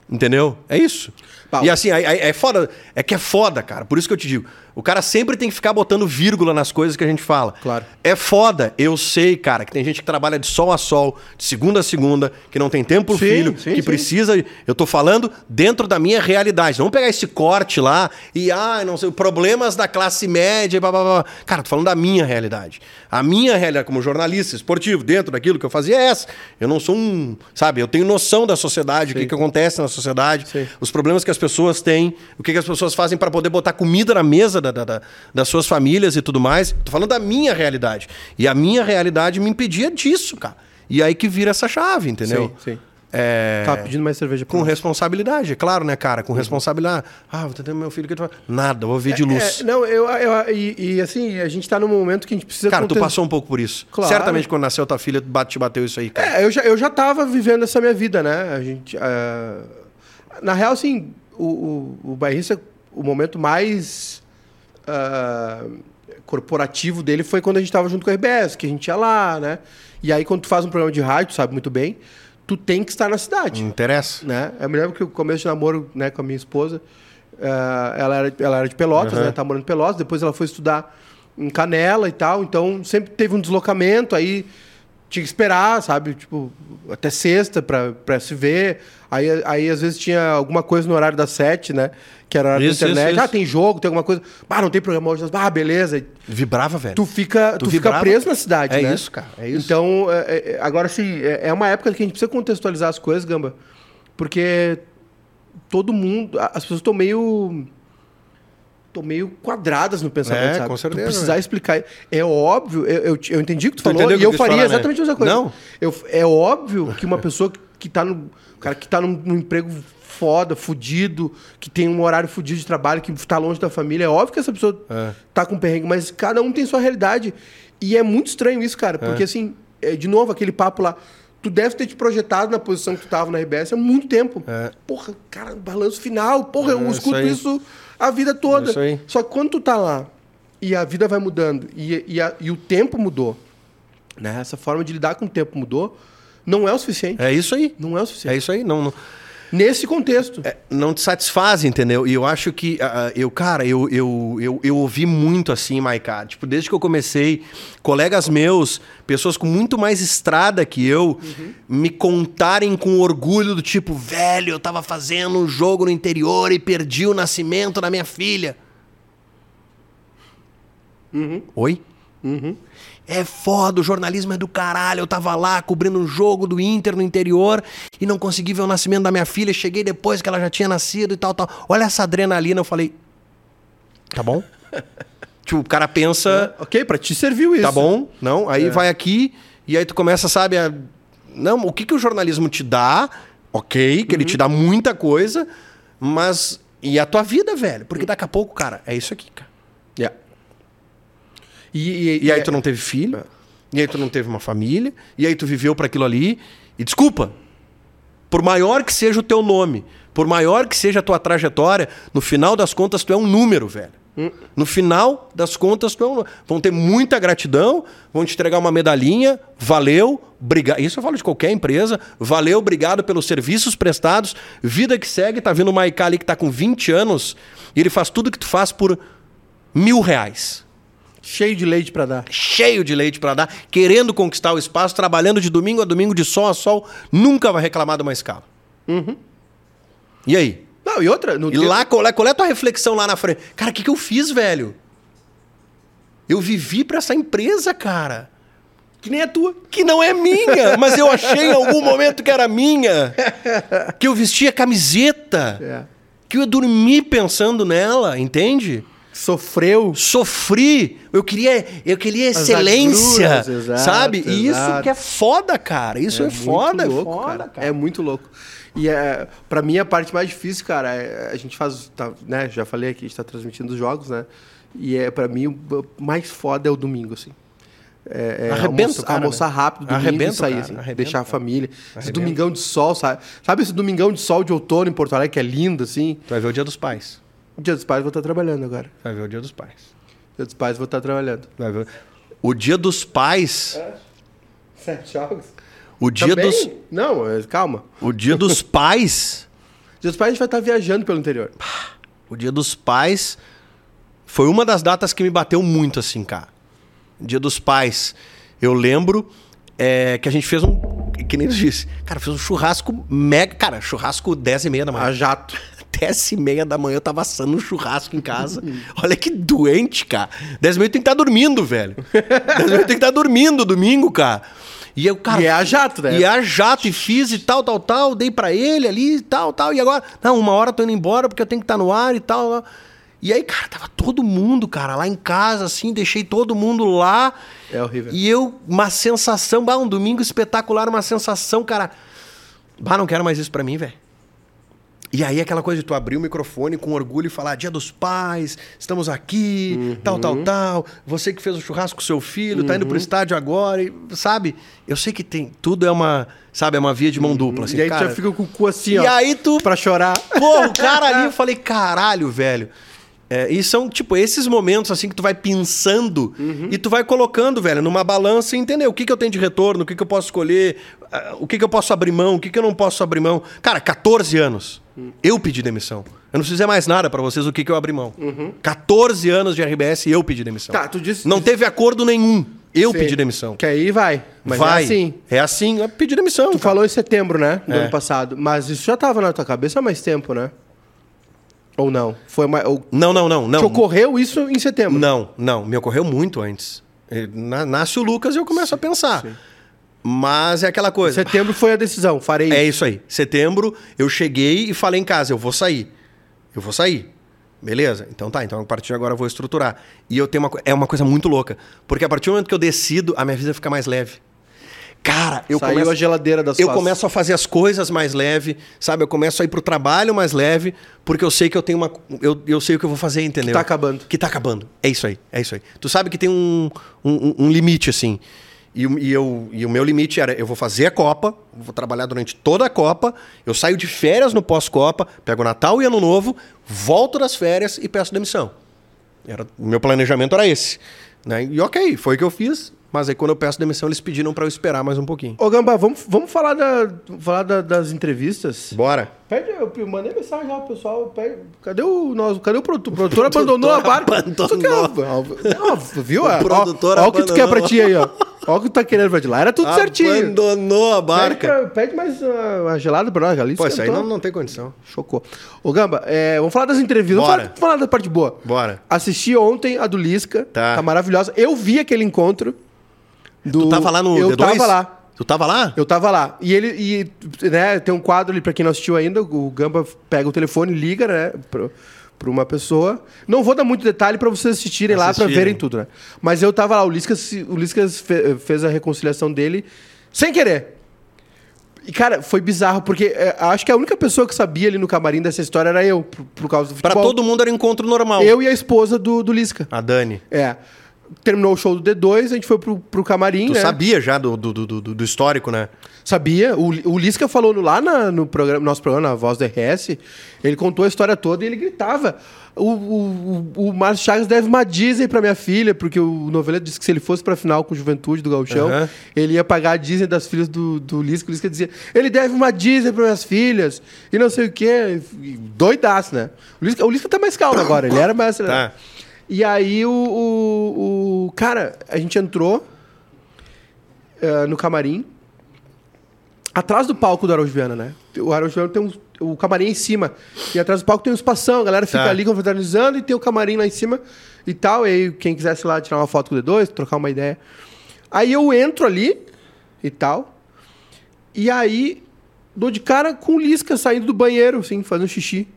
Entendeu? É isso. Bah, E assim, aí é foda. É que é foda, cara. Por isso que eu te digo. O cara sempre tem que ficar botando vírgula nas coisas que a gente fala. Claro. É foda. Eu sei, cara, que tem gente que trabalha de sol a sol, de segunda a segunda, que não tem tempo pro Sim, filho, sim, que sim. precisa. Eu tô falando dentro da minha realidade. Não pegar esse corte lá e, ah, não sei, problemas da classe média e blá, blá, blá. Cara, tô falando da minha realidade. A minha realidade como jornalista esportivo, dentro daquilo que eu fazia é essa. Eu não sou um. Sabe, eu tenho noção da sociedade, o que, que acontece na sociedade, os problemas que as pessoas têm, o que, que as pessoas fazem para poder botar comida na mesa da- da- da- das suas famílias e tudo mais. Tô falando da minha realidade. E a minha realidade me impedia disso, cara. E aí que vira essa chave, entendeu? Sim, sim. É... Tava pedindo mais cerveja Com nós. responsabilidade, é claro, né, cara? Com responsabilidade. Ah, vou atender meu filho que tu vai- Nada, vou ver de luz. É, não, eu, eu- e, e, assim, a gente tá num momento que a gente precisa. cara, tu contes- passou um pouco por isso. Claro. Certamente quando nasceu tua filha, bate, te bateu isso aí, cara. É, eu já, eu já tava vivendo essa minha vida, né? A gente. ah, na real, assim, o, o, o bairrista, o momento mais ah, corporativo dele foi quando a gente tava junto com a RBS, que a gente ia lá, né? E aí, quando tu faz um programa de rádio, tu sabe muito bem, tu tem que estar na cidade. Não interessa. né? Eu me lembro que o começo de namoro né, com a minha esposa, eh, ela, era, ela era de Pelotas, Uhum. né? Tá morando em Pelotas, depois ela foi estudar em Canela e tal, então sempre teve um deslocamento, aí tinha que esperar, sabe? Tipo, até sexta pra, pra se ver. Aí, aí, às vezes, tinha alguma coisa no horário das sete, né? Que era hora Isso, da internet. isso, Ah, isso. tem jogo, tem alguma coisa. Ah, não tem programa hoje. Ah, beleza. Vibrava, velho. Tu fica, tu fica vibrava. preso na cidade, É né? isso, cara, é isso. Então, é- é- agora sim, é é uma época que a gente precisa contextualizar as coisas, Gamba, porque todo mundo. As pessoas estão meio. Estão meio quadradas no pensamento, É, sabe? com certeza, Tu precisar né? explicar. É óbvio, eu, eu, eu entendi o que tu, Tu falou e eu eu faria falar, né? exatamente a mesma coisa. Não? Eu, é óbvio que uma pessoa que, que tá no. Cara, que tá num, num emprego foda, fudido, que tem um horário fudido de trabalho, que tá longe da família, é óbvio que essa pessoa É. tá com perrengue, mas cada um tem sua realidade. E é muito estranho isso, cara, porque assim, é, de novo, aquele papo lá. Tu deve ter te projetado na posição que tu tava na RBS há muito tempo. É. Porra, cara, balanço final. Porra, É, eu isso escuto aí. isso a vida toda. É isso aí. Só que quando tu tá lá e a vida vai mudando e, e, a- e o tempo mudou, né? Essa forma de lidar com o tempo mudou, não é o suficiente. É isso aí. Não é o suficiente. É isso aí. Não, não, Nesse contexto. é, não te satisfaz, entendeu? E eu acho que, ah, eu, cara, eu, eu, eu, eu ouvi muito assim, Maiká. Tipo, desde que eu comecei, colegas meus, pessoas com muito mais estrada que eu, me contarem com orgulho do tipo, velho, eu tava fazendo um jogo no interior e perdi o nascimento da minha filha. Oi? É foda, o jornalismo é do caralho. Eu tava lá cobrindo um jogo do Inter no interior e não consegui ver o nascimento da minha filha. Cheguei depois que ela já tinha nascido e tal, tal. Olha essa adrenalina. Eu falei, tá bom? *laughs* tipo, o cara pensa, Ok, pra ti serviu isso. tá bom? Não, aí vai aqui e aí tu começa, sabe, a... Não, o que, que o jornalismo te dá? Ok, que ele te dá muita coisa, mas... E a tua vida, velho? Porque daqui a pouco, cara, é isso aqui, cara. E, e- E aí é- tu não teve filho, e aí tu não teve uma família, e aí tu viveu para aquilo ali. E desculpa, por maior que seja o teu nome, por maior que seja a tua trajetória, no final das contas tu é um número, velho. No final das contas tu é um número. Vão ter muita gratidão, vão te entregar uma medalhinha, valeu, obrigado. Isso eu falo de qualquer empresa, valeu, obrigado pelos serviços prestados, vida que segue, tá vindo o Maiká ali que tá com 20 anos, e ele faz tudo que tu faz por mil reais cheio de leite pra dar. cheio de leite para dar, querendo conquistar o espaço, trabalhando de domingo a domingo, de sol a sol, nunca vai reclamar de uma escala. E aí? Não, e outra. No E lá, qual é, qual é a tua reflexão lá na frente? Cara, o que, que eu fiz, velho? Eu vivi pra essa empresa, cara. Que nem a tua. Que não é minha, *laughs* mas eu achei em algum momento que era minha. *laughs* Que eu vestia camiseta. É. Que eu dormi pensando nela, entende? Sofreu. sofri, eu queria, eu queria excelência, agruras, exato, sabe? E isso exato. que é foda, cara. Isso é, muito foda, louco, é foda, cara. cara. É muito louco. E é, pra mim a parte mais difícil, cara, é, a gente faz, tá, né? Já falei aqui, a gente tá transmitindo os jogos, né? E é para mim o mais foda é o domingo, assim. É, é Arrebenta almoçar, cara, almoçar né? rápido, domingo Arrebenta e o sair, cara, assim, deixar a cara. família. Esse Arrebenta. domingão de sol, sabe? Sabe esse domingão de sol de outono em Porto Alegre, que é lindo, assim? Tu vai ver o Dia dos Pais. Dia dos Pais vou estar trabalhando agora. Vai ver o Dia dos Pais. Dia dos Pais vou estar trabalhando. Vai ver. O Dia dos Pais, Sete jogos? o Dia Também? dos Não, é, calma. o Dia dos *laughs* Pais, Dia dos Pais a gente vai estar viajando pelo interior. o Dia dos Pais foi uma das datas que me bateu muito assim, cara. Dia dos Pais. Eu lembro é, que a gente fez um que nem eu disse. Cara, fez um churrasco mega, cara, churrasco 10 e meia da manhã. A jato. 10 e meia da manhã eu tava assando um churrasco em casa. *laughs* Olha que doente, cara. 10 e meia tenho que estar dormindo, velho. 10 e meia tenho que estar dormindo domingo, cara. E eu, cara. E é a jato, né? E é a jato, e fiz e tal, tal, tal. Dei pra ele ali e tal, tal. E agora, não, uma hora eu tô indo embora porque eu tenho que estar no ar e tal. E aí, cara, tava todo mundo, cara, lá em casa, assim, deixei todo mundo lá. É horrível. E eu, uma sensação, bah, um domingo espetacular, uma sensação, cara. Bah, não quero mais isso pra mim, velho. E aí aquela coisa de tu abrir o microfone com orgulho e falar Dia dos Pais, estamos aqui, tal, tal, Uhum. tal. Você que fez o churrasco com seu filho, tá indo pro estádio agora, e, sabe? Eu sei que tem, tudo é uma, sabe, é uma via de mão dupla, assim, Uhum. e aí cara. tu já fica com o cu assim, E ó. aí tu Pra chorar. Pô, o cara ali, eu falei, caralho, velho. É, e são, tipo, esses momentos, assim, que tu vai pensando e tu vai colocando, velho, numa balança e entender o que, que eu tenho de retorno, o que, que eu posso escolher, ah, o que, que eu posso abrir mão, o que, que eu não posso abrir mão. Cara, 14 anos, eu pedi demissão. Eu não dizer mais nada pra vocês o que, que eu abri mão. 14 anos de RBS e eu pedi demissão. Tá, tu disse- Não teve acordo nenhum. Eu Sei. pedi demissão. Que aí vai. Mas vai. é assim. É assim, eu pedi demissão. Tu cara. falou em setembro, né? Do É. ano passado. Mas isso já tava na tua cabeça há mais tempo, né? Ou não? Foi mais. Ou... Não, não, não, não. Te ocorreu isso em setembro? Não, não. Me ocorreu muito antes. Na- Nasce o Lucas e eu começo a pensar. Mas é aquela coisa. Setembro foi a decisão, farei É isso. aí. Setembro, eu cheguei e falei em casa, eu vou sair. Eu vou sair. Beleza? Então tá, então a partir de agora eu vou estruturar. E eu tenho uma é uma coisa muito louca, porque a partir do momento que eu decido, a minha vida fica mais leve. Cara, eu Saiu começo a geladeira das Eu começo a fazer as coisas mais leve, sabe? Eu começo a ir pro trabalho mais leve, porque eu sei que eu tenho uma eu, eu sei o que eu vou fazer, entendeu? tá acabando. Que tá acabando. É isso aí, é isso aí. Tu sabe que tem um, um, um limite, assim. E, o- e eu, e o meu limite era: eu vou fazer a Copa, vou trabalhar durante toda a Copa, eu saio de férias no pós-Copa, pego Natal e Ano Novo, volto das férias e peço demissão. Era, o meu planejamento era esse. Né? E ok, foi o que eu fiz, mas aí quando eu peço demissão, eles pediram para eu esperar mais um pouquinho. Ô, Gambá, vamos, vamos falar, da, falar da- das entrevistas? Bora. Pede, eu mandei mensagem lá pro pessoal. Pede, cadê o nosso, cadê o produtor? O produtor abandonou a barca. abandonou. Só que, ó, ó, viu? O Ó, produtor ó, ó o que tu quer pra abandonou. ti aí, ó. Ó o que tu tá querendo pra de lá. Era tudo *laughs* certinho. Abandonou a Pede, barca. pra- pede mais uma, uma gelada pra nós, ali. Pô, isso aí não, não tem condição. Chocou. Ô, Gamba, é, vamos falar das entrevistas. Vamos Bora. falar, falar da parte boa. Bora. Assisti ontem a do Lisca. Tá. Tá maravilhosa. Eu vi aquele encontro. Do... Tu tava lá no Eu D2? tava lá. Tu tava lá? Eu tava lá. E ele, e, né, tem um quadro ali, pra quem não assistiu ainda, o Gamba pega o telefone, liga, né, pra, pra uma pessoa. Não vou dar muito detalhe pra vocês assistirem lá, pra Assistirem. verem tudo, né. Mas eu tava lá, o Liscas, o Liscas fe- fez a reconciliação dele sem querer. E, cara, foi bizarro, porque é, acho que a única pessoa que sabia ali no camarim dessa história era eu, por, por causa do Pra futebol. todo mundo era encontro normal. Eu e a esposa do, do Lisca. A Dani. É. Terminou o show do D2, a gente foi pro, pro camarim, Tu né? sabia já do, do, do, do- do histórico, né? Sabia. O, o Lisca falou lá na- no programa, nosso programa, na Voz da RS, ele contou a história toda e ele gritava. O, o, o, Márcio Chagas deve uma Disney pra minha filha, porque o noveleiro disse que se ele fosse pra final com Juventude do Gauchão, Aham. ele ia pagar a Disney das filhas do, do Lisca. O Lisca dizia, ele deve uma Disney para minhas filhas, e não sei o quê. Doidaço, né? O Lisca, o Lisca tá mais calmo agora, ele era mais... Tá. E aí o, o, o- Cara, a gente entrou eh, no camarim. Atrás do palco do Araújo Viana, né? O Araújo Viana tem um, o camarim em cima. E atrás do palco tem um espação, a galera fica Tá. ali confraternizando e tem o camarim lá em cima e tal. E aí, quem quisesse lá tirar uma foto com o D2, trocar uma ideia. Aí eu entro ali e tal. E aí dou de cara com o Lisca saindo do banheiro, assim, fazendo xixi.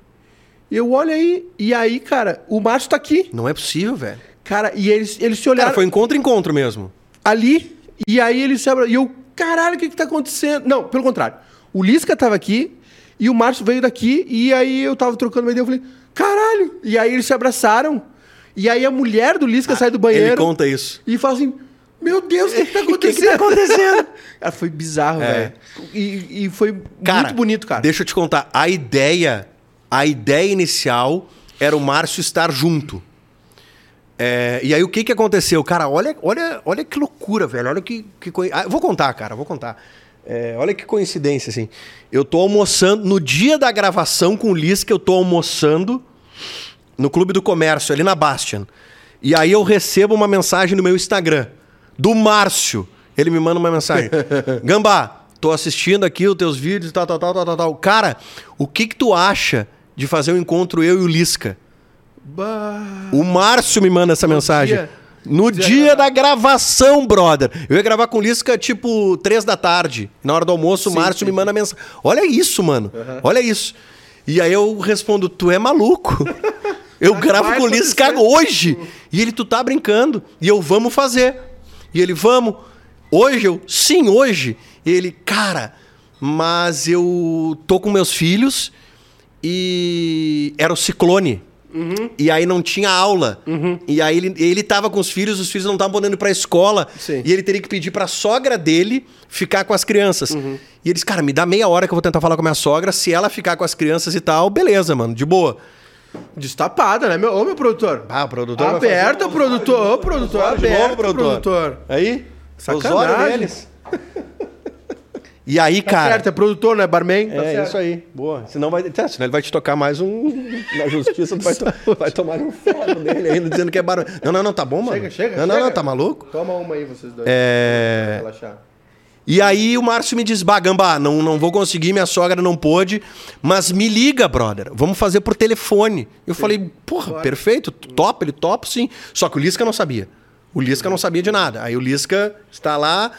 E eu olho aí, e aí, cara, o Márcio tá aqui. Não é possível, velho. Cara, e eles, eles se olharam Cara, foi encontro encontro mesmo. ali, e aí eles se abraçaram. E eu, caralho, o que que tá acontecendo? Não, pelo contrário. O Lisca tava aqui, e o Márcio veio daqui, e aí eu tava trocando uma ideia, eu falei, caralho! E aí eles se abraçaram, e aí a mulher do Lisca sai do banheiro Ele conta isso. e fala assim, meu Deus, o que, que tá *laughs* O que acontecendo? que tá acontecendo? Cara, *laughs* foi bizarro, É. velho. E, e foi Cara, muito bonito, cara. Deixa eu te contar. A ideia, a ideia inicial era o Márcio estar junto. É, e aí o que que aconteceu? Cara, olha, olha, olha que loucura, velho. Olha que, que coi- ah, vou contar, cara, vou contar. É, olha que coincidência, assim. Eu tô almoçando, no dia da gravação com o Liz, que eu tô almoçando no Clube do Comércio, ali na Bastian. E aí eu recebo uma mensagem no meu Instagram, do Márcio. Ele me manda uma mensagem. *laughs* Gambá, tô assistindo aqui os teus vídeos, tal, tal, tal, tal, tal, tal. Cara, o que que tu acha de fazer um encontro eu e o Lisca? Bah. O Márcio me manda essa mensagem. dia- No dia dia da- gravação, brother. Eu ia gravar com o Lisca, tipo, três da tarde. Na hora do almoço, o Sim, Márcio sim, me manda mensagem. Olha isso, mano. Olha isso. E aí eu respondo, tu é maluco. *laughs* Eu Mas gravo com o Lisca hoje. E ele, tu tá brincando. E eu, vamos fazer. E ele, vamos. Hoje eu, sim, hoje. E ele, cara, mas eu tô com meus filhos e era o ciclone. E aí não tinha aula. E aí ele, ele tava com os filhos, os filhos não estavam podendo ir pra escola. Sim. E ele teria que pedir pra sogra dele ficar com as crianças. Uhum. E eles, cara, me dá meia hora que eu vou tentar falar com a minha sogra. Se ela ficar com as crianças e tal, beleza, mano, de boa. Destapada, né? Meu, ô, meu produtor. Ah, o produtor um- produtor. Ô, produtor. Aberto, produtor. produtor. Aí, Sacanagem. os olhos deles. *laughs* E aí, Tá cara. certo, é produtor, né? Barman. tá É certo. isso aí, boa. Senão, vai, tá, senão ele vai te tocar mais um. Na justiça, vai, to- *laughs* vai tomar um ferro dele ainda dizendo que é barulho. Não, não, não, tá bom, mano. Chega, chega. Não, não, chega. não, tá maluco? Toma uma aí, vocês dois. É. Relaxar. E aí o Márcio me diz: Bagamba, não, não vou conseguir, minha sogra não pôde, mas me liga, brother. Vamos fazer por telefone. Eu falei, porra, perfeito, top, ele top sim. Só que o Lisca não sabia. O Lisca não sabia de nada. Aí o Lisca está lá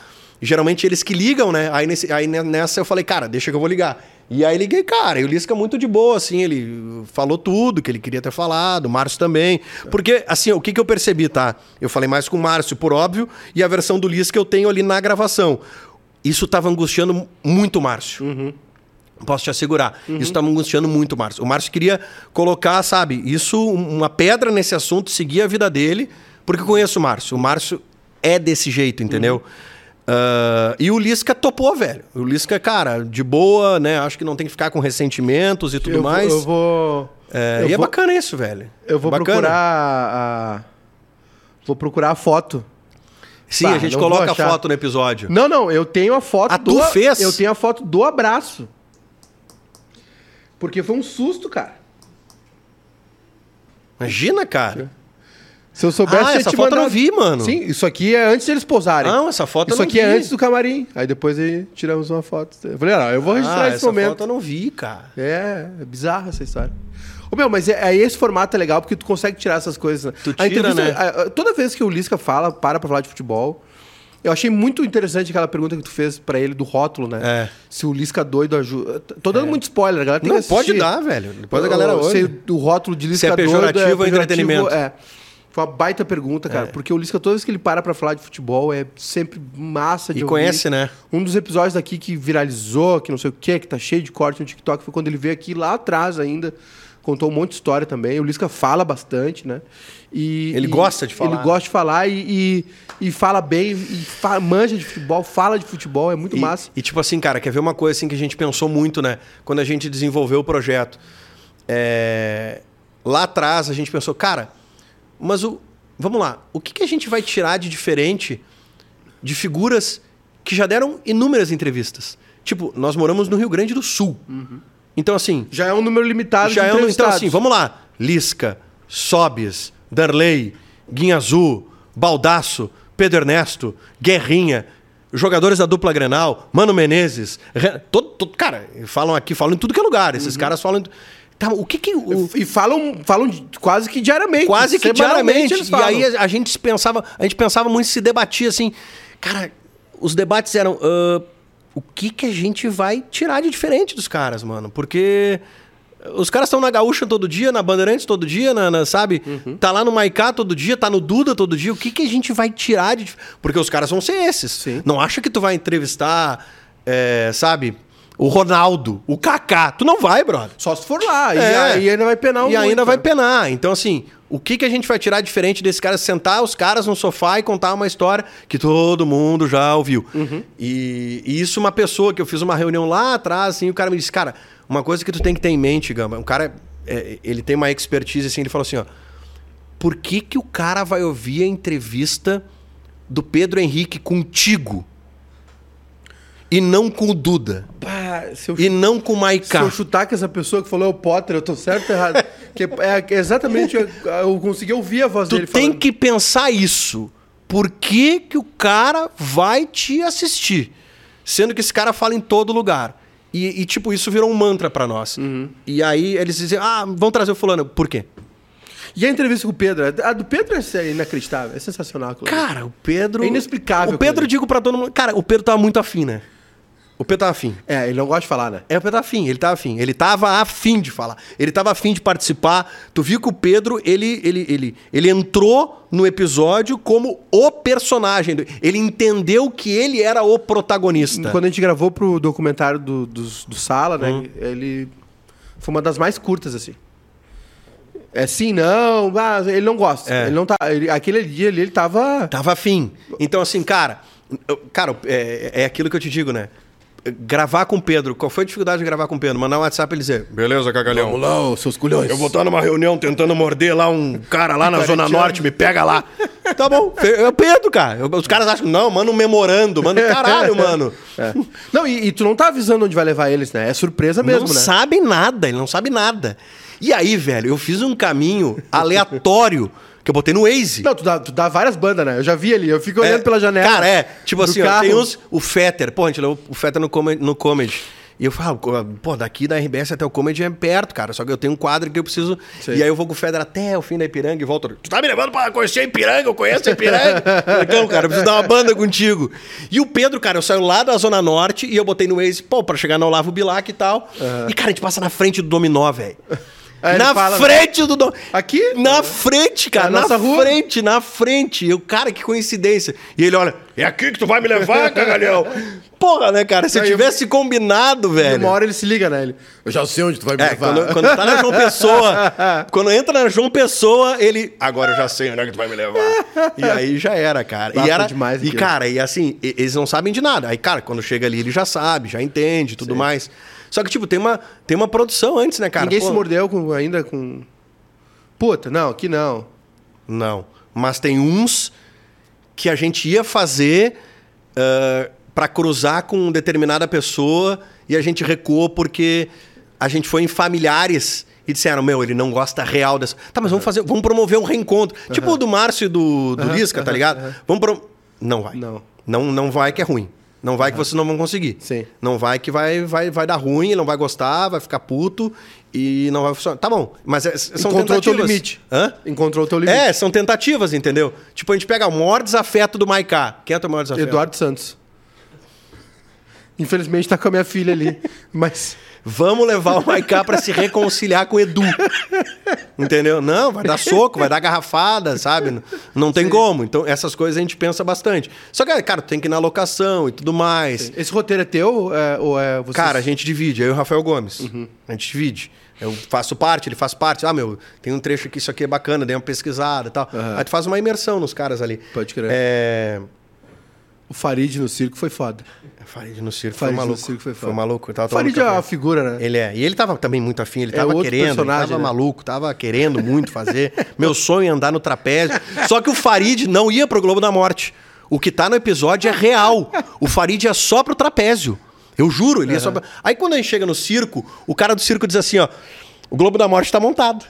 geralmente eles que ligam, né? Aí, nesse, aí ne- nessa eu falei, cara, deixa que eu vou ligar. E aí liguei, cara, e o Lisca muito de boa, assim, ele falou tudo que ele queria ter falado, o Márcio também. Porque, assim, o que, que eu percebi, tá? Eu falei mais com o Márcio, por óbvio, e a versão do Lisca eu tenho ali na gravação. Isso tava angustiando muito o Márcio. Posso te assegurar. Isso estava angustiando muito o Márcio. O Márcio queria colocar, sabe, isso, um- uma pedra nesse assunto, seguir a vida dele, porque eu conheço o Márcio. O Márcio é desse jeito, entendeu? Ah, e o Lisca topou, velho. O Lisca, cara, de boa, né? Acho que não tem que ficar com ressentimentos e tudo eu, vou- mais. Eu vou. É, eu e é vou- bacana isso, velho. Eu vou Bacana. procurar a. Vou procurar a foto. Sim, a gente vou coloca a foto no episódio. Não, não, eu tenho a foto Ah, tu do. fez? Eu tenho a foto do abraço. Porque foi um susto, cara. Imagina, cara. Se eu soubesse, Ah, eu essa foto eu não vi, mano. Sim, isso aqui é antes de eles posarem. Não, essa foto eu Isso aqui é antes do camarim. Aí depois aí tiramos uma foto. Eu falei, ah, eu vou registrar ah, esse essa momento. foto eu não vi, cara. É, é bizarra essa história. Ô, meu, mas é, aí esse formato é legal porque tu consegue tirar essas coisas. né? Tu tira, né? a- toda vez que o Lisca fala, para pra falar de futebol, eu achei muito interessante aquela pergunta que tu fez pra ele do rótulo, né? É. Se o Lisca doido ajuda. Tô dando muito spoiler, a galera tem Não, que pode assistir. dar, velho. Depois a galera Se olha. o rótulo de Lisca Se é doido pejorativo ou entretenimento. É. Foi uma baita pergunta, cara. Porque o Lisca, toda vez que ele para pra falar de futebol, é sempre massa de E ouvir. conhece, né? Um dos episódios daqui que viralizou, que não sei o que, que tá cheio de corte no TikTok, foi quando ele veio aqui lá atrás ainda. Contou um monte de história também. O Lisca fala bastante, né? E, Ele e- gosta de falar, Ele né? gosta de falar e, e, e fala bem, e fa- manja de futebol, fala de futebol, é muito E, massa. e, tipo assim, cara, quer ver uma coisa assim que a gente pensou muito, né? Quando a gente desenvolveu o projeto. É, Lá atrás a gente pensou, cara, mas o. Vamos lá, o que, que a gente vai tirar de diferente de figuras que já deram inúmeras entrevistas? Tipo, nós moramos no Rio Grande do Sul. Então, assim, Já é um número limitado já de é um, então assim, vamos lá. Lisca, Sobes, Darley, Guinha Azul, Baldaço, Pedro Ernesto, Guerrinha, jogadores da dupla Grenal, Mano Menezes, todo, todo- cara, falam aqui, falam em tudo que é lugar. Esses Uhum. caras falam. em- Tá, o que que. o- E falam, falam quase que diariamente. quase que diariamente. eles E falam. aí a, gente pensava, a gente pensava muito se debatia assim, cara, os debates eram "Ah, o que que a gente vai tirar de diferente dos caras, mano? Porque os caras estão na Gaúcha todo dia, na Bandeirantes todo dia, na, na- sabe? Uhum. Tá lá no Maicá todo dia, tá no Duda todo dia. O que que a gente vai tirar de Porque os caras vão ser esses. Sim. Não acha que tu vai entrevistar, é, sabe? O Ronaldo, o Kaká. Tu não vai, brother. Só se for lá. E É. aí ainda vai penar um E ainda muito, vai né? penar. Então, assim, o que, que a gente vai tirar diferente desse cara? Sentar os caras no sofá e contar uma história que todo mundo já ouviu. Uhum. E, e isso, uma pessoa que eu fiz uma reunião lá atrás, assim, o cara me disse, cara, uma coisa que tu tem que ter em mente, Gamba, um cara, é, ele tem uma expertise, assim, ele falou assim, ó, por que que o cara vai ouvir a entrevista do Pedro Henrique contigo e não com o Duda? Se eu E não com o Se Maiká? eu chutar que essa pessoa que falou é o Potter, eu tô certo ou errado? *laughs* que é, é exatamente. Eu, eu consegui ouvir a voz Tu dele tem falando. que pensar isso. Por que, que o cara vai te assistir? Sendo que esse cara fala em todo lugar. E, e, tipo, isso virou um mantra pra nós. Uhum. E aí eles dizem, ah, vão trazer o fulano. Por quê? E a entrevista com o Pedro? A do Pedro é inacreditável, é sensacional. Cara, o Pedro... É inexplicável O Pedro, digo pra todo mundo... Cara, o Pedro tava muito afim, né? O Pedro tava afim. É, ele não gosta de falar, né? É, o Pedro tava afim, ele tava afim. Ele tava afim de falar. Ele tava afim de participar. Tu viu que o Pedro, ele, ele, ele, ele entrou no episódio como o personagem. Ele entendeu que ele era o protagonista. Quando a gente gravou pro documentário do, do, do Sala, né? Uhum. Ele. Foi uma das mais curtas, assim. É sim, não, ah, ele não gosta. É. Ele não tá. ele- aquele dia ali, ele tava. Tava afim. Então, assim, cara... Cara, é, é aquilo que eu te digo, né? Gravar com o Pedro. Qual foi a dificuldade de gravar com o Pedro? Mandar um WhatsApp e dizer... Beleza, cagalhão. lá, os seus culhões. Eu vou estar numa reunião tentando morder lá um cara lá na Zona. Norte, me pega lá. Tá bom, é o Pedro, cara. Os caras acham, não, manda um memorando, manda *laughs* caralho, mano. É. Não, e, e tu não tá avisando onde vai levar eles, né? É surpresa mesmo, não né? sabe nada, ele não sabe nada. E aí, velho, eu fiz um caminho aleatório que eu botei no Waze. Não, tu dá, tu dá várias bandas, né? Eu já vi ali, eu fico olhando É, pela janela. Cara, é. Tipo assim, ó, tem uns. O Fetter, pô, a gente levou o Fetter no, come- no comedy. E eu falo, pô, daqui da RBS até o Comedy é perto, cara. Só que eu tenho um quadro que eu preciso. Sim. E aí eu vou com o Federer até o fim da Ipiranga e volto. Tu tá me levando pra conhecer a Ipiranga? Eu conheço a Ipiranga. *laughs* Não, cara, eu preciso dar uma banda contigo. E o Pedro, cara, eu saio lá da Zona Norte e eu botei no Waze, pô, pra chegar no Olavo Bilac e tal. E, cara, a gente passa na frente do Dominó, velho. Aí Na fala- frente do. Aqui? Na frente, cara. Na frente, na frente. Eu, cara, que coincidência. E ele olha, é aqui que tu vai me levar, *laughs* cagalhão. Porra, né, cara? Se eu- tivesse combinado, velho. Uma hora ele se liga, né? Ele, eu já sei onde tu vai me É, levar. quando, quando tá na João Pessoa, *laughs* quando entra na João Pessoa, ele. Agora eu já sei onde é que tu vai me levar. *laughs* E aí já era, cara. E era. demais e, cara, e assim, e- eles não sabem de nada. Aí, cara, quando chega ali, ele já sabe, já entende tudo mais. Só que, tipo, tem uma, tem uma produção antes, né, cara? Ninguém Pô, se mordeu com- ainda com... Puta, não, aqui não. Não. Mas tem uns que a gente ia fazer ah, pra cruzar com determinada pessoa e a gente recuou porque a gente foi em familiares e disseram, meu, ele não gosta real dessa. Tá, mas vamos fazer, vamos promover um reencontro. Tipo o do Márcio e do, do Lisca, tá ligado? Vamos pro... Não vai. Não. Não, não vai que é ruim. Não vai que vocês não vão conseguir. Sim. Não vai que vai, vai, vai dar ruim, não vai gostar, vai ficar puto e não vai funcionar. Tá bom, mas é- são Encontrou o teu tentativas. limite. Hã? Encontrou o teu limite. É, são tentativas, entendeu? Tipo, a gente pega o maior desafeto do Maiká. Quem é o teu maior desafeto? Eduardo Santos. Infelizmente tá com a minha filha ali. *laughs* Mas. Vamos levar o Maiká pra se reconciliar com o Edu. Entendeu? Não, vai dar soco, vai dar garrafada, sabe? Não, tem como. Então, essas coisas a gente pensa bastante. Só que, cara, tem que ir na locação e tudo mais. Esse roteiro é teu é, ou é você? Cara, a gente divide, eu e o Rafael Gomes. Uhum. A gente divide. Eu faço parte, ele faz parte. Ah, meu, tem um trecho aqui, isso aqui é bacana, dei uma pesquisada e tal. Aí tu faz uma imersão nos caras ali. Pode crer. É. O Farid no circo foi foda. Farid no circo Farid foi maluco. circo foi foi maluco. Tava Farid é uma figura, né? Ele é. E ele tava também muito afim, ele É tava outro querendo, ele tava né? maluco, tava querendo muito fazer. *laughs* Meu sonho é andar no trapézio. Só que o Farid não ia pro Globo da Morte. O que tá no episódio é real. O Farid é só pro trapézio. Eu juro, ele ia só pra... Aí quando a gente chega no circo, o cara do circo diz assim, ó, o Globo da Morte tá montado.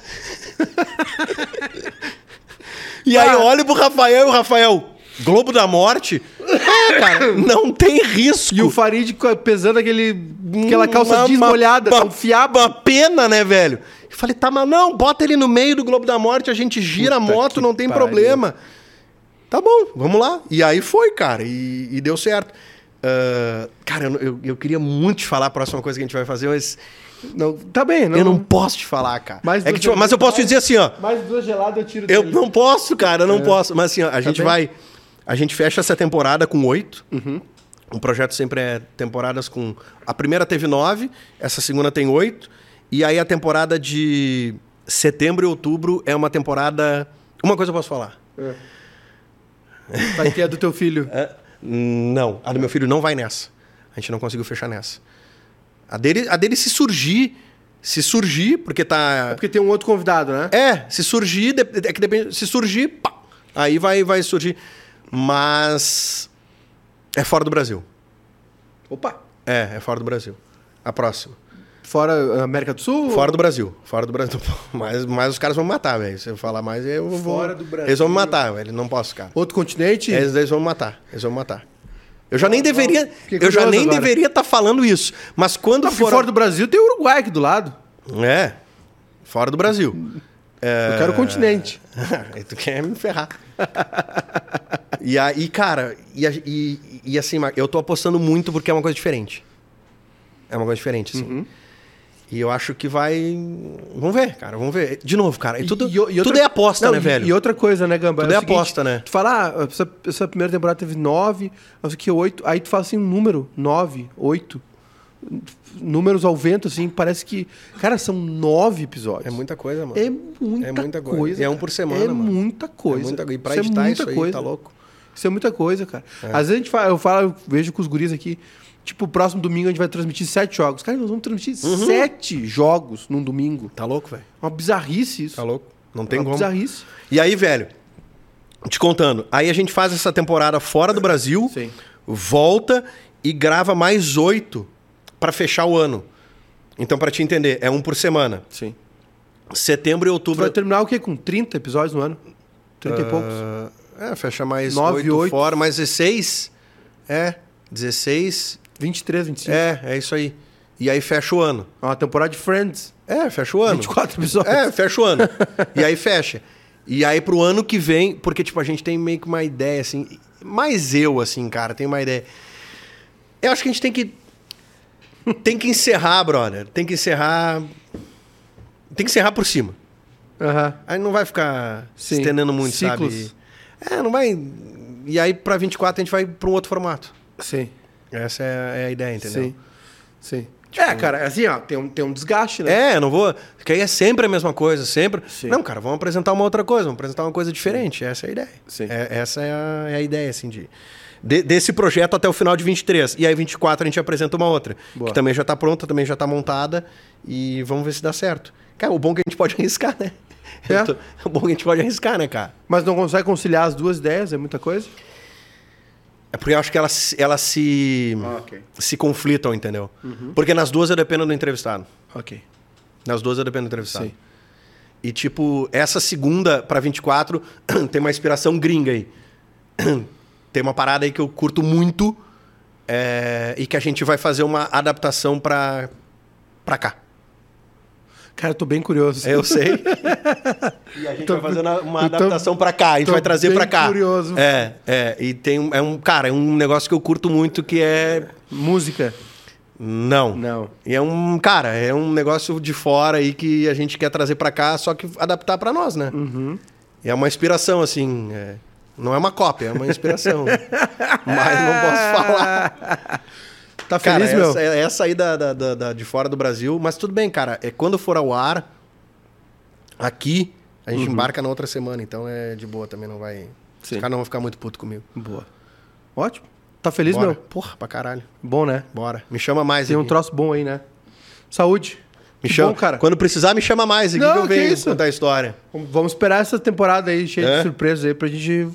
*laughs* e aí eu olho pro Rafael e o Rafael, Globo da Morte? Ah, cara, não tem risco. E o Farid pesando aquele, aquela calça Uma- jeans uma- um fiapo. Uma pena, né, velho? Falei, tá, mas não, bota ele no meio do Globo da Morte, a gente gira a Puta moto, que não tem pariu. problema. Tá bom, vamos lá. E aí foi, cara, e, e deu certo. Ah, cara, eu, eu, eu queria muito te falar a próxima coisa que a gente vai fazer, mas Não, tá bem, não. eu não posso te falar, cara. Mais É que, tipo, mas eu posso te mais- dizer assim, ó. Mais duas geladas eu tiro Eu dele. não posso, cara, eu não posso. Mas assim, ó, a gente bem? vai. A gente fecha essa temporada com oito. O projeto sempre é temporadas com. A primeira teve nove, essa segunda tem oito. E aí a temporada de setembro e outubro é uma temporada. Uma coisa eu posso falar. Vai ter a do teu filho. *laughs* É, não, a do meu filho não vai nessa. A gente não conseguiu fechar nessa. A dele, a dele se surgir. Se surgir, porque tá. É porque tem um outro convidado, né? É, se surgir, é que depende, se surgir, pá, aí vai, vai surgir. Mas é fora do Brasil. Opa! É, é fora do Brasil. A próxima. Fora América do Sul? Fora do Brasil. Fora do Brasil. *laughs* Mas, mas os caras vão me matar, velho. Se eu falar mais, eu vou. Fora do Brasil. Eles vão me matar, velho. Não posso, cara. Outro continente? Eles, eles vão me matar. Eles vão me matar. Eu já nem deveria. Eu já nem agora. deveria estar falando isso. Mas quando porque for. fora do Brasil tem o Uruguai aqui do lado. É. Fora do Brasil. É... Eu quero o continente. *laughs* Tu quer me ferrar. *laughs* e aí, cara, e, e- e assim, eu tô apostando muito porque é uma coisa diferente. É uma coisa diferente, assim. Uhum. E eu acho que vai. Vamos ver, cara, vamos ver. De novo, cara. E tudo, E- e outra- tudo é aposta, Não, né, velho? E outra coisa, né, Gamba? Tudo é o seguinte, aposta, né? Tu fala, ah, essa, essa primeira temporada teve nove, não sei o que, oito. Aí tu fala assim, um número, nove, oito. Números ao vento, assim, parece que. Cara, são nove episódios. É muita coisa, mano. É muita, É muita coisa. coisa. É um por semana, É mano. muita coisa. É muita- e pra Isso é editar muita isso aí, coisa. tá louco? Isso é muita coisa, cara. Às vezes a gente fala, eu falo, eu vejo com os guris aqui. Tipo, próximo domingo a gente vai transmitir sete jogos. Cara, nós vamos transmitir Uhum. sete jogos num domingo. Tá louco, velho? Uma bizarrice isso. Tá louco? Não tem Uma como. bizarrice. E aí, velho, te contando, aí a gente faz essa temporada fora do Brasil, Sim. volta e grava mais oito pra fechar o ano. Então, pra te entender, é um por semana. Sim. Setembro e Tu outubro. vai terminar o quê? Com 30 episódios no ano? 30 e poucos. É, fecha mais Nove, oito oito. fora, mais 16. É, 16. 23, 25. É, é isso aí. E aí fecha o ano. É uma temporada de Friends. É, fecha o ano. 24 episódios. É, fecha o ano. e aí fecha. E aí pro ano que vem, porque tipo, a gente tem meio que uma ideia assim, mais eu assim, cara, tem uma ideia. Eu acho que a gente tem que tem que encerrar, brother. Tem que encerrar tem que encerrar por cima. Aham. Aí não vai ficar se Sim. estendendo muito, Ciclos. sabe? É, não vai. E aí pra 24 a gente vai pra um outro formato. Sim. Essa é, é a ideia, entendeu? Sim. Sim. é, cara, assim, ó, tem um, tem um desgaste, né? É, não vou. Porque aí é sempre a mesma coisa, sempre. Sim. Não, cara, vamos apresentar uma outra coisa, vamos apresentar uma coisa diferente. Essa é a ideia. Sim. É- essa é a, é a ideia, assim, de, de- desse projeto até o final de 23. E aí, 24, a gente apresenta uma outra. Boa. Que também já tá pronta, também já tá montada. E vamos ver se dá certo. Cara, o bom é que a gente pode *laughs* arriscar, né? É. Tô- O bom é que a gente pode arriscar, né, cara? Mas não consegue conciliar as duas ideias, é muita coisa? É porque eu acho que elas, se- elas se, Ah, ok. se conflitam, entendeu? Porque nas duas eu dependo do entrevistado. Ok. Nas duas eu dependo do entrevistado. Sim. E, tipo, essa segunda pra 24 *clears throat* tem uma inspiração gringa aí. *clears throat* Tem uma parada aí que eu curto muito é, e que a gente vai fazer uma adaptação pra, pra cá. Cara, eu tô bem curioso. Eu sei. e a gente Tô- vai fazer uma, tô- adaptação pra cá. A gente vai trazer pra cá. curioso. É, é. E tem um, é um. Cara, é um negócio que eu curto muito que é. Música? Não. Não. E é um. Cara, é um negócio de fora aí que a gente quer trazer pra cá, só que adaptar pra nós, né? Uhum. E é uma inspiração, assim. é, Não é uma cópia, é uma inspiração. *laughs* Mas não posso falar. Tá Cara, feliz, meu? essa, é essa aí da, da- da- da- de fora do Brasil. Mas tudo bem, cara. É quando for ao ar, aqui, a Uhum. gente embarca na outra semana. Então é de boa também, não vai. Os Sim. caras não vão ficar muito puto comigo. Boa. Ótimo. Tá feliz, Bora. meu? Porra, pra caralho. Bom, né? Bora. Me chama mais Tem um aqui. troço bom aí, né? Saúde. Me Que chama. bom, cara. Quando precisar, me chama mais aqui Não, que eu que venho isso. contar a história. Vamos esperar essa temporada aí, cheia É? de surpresas aí, pra gente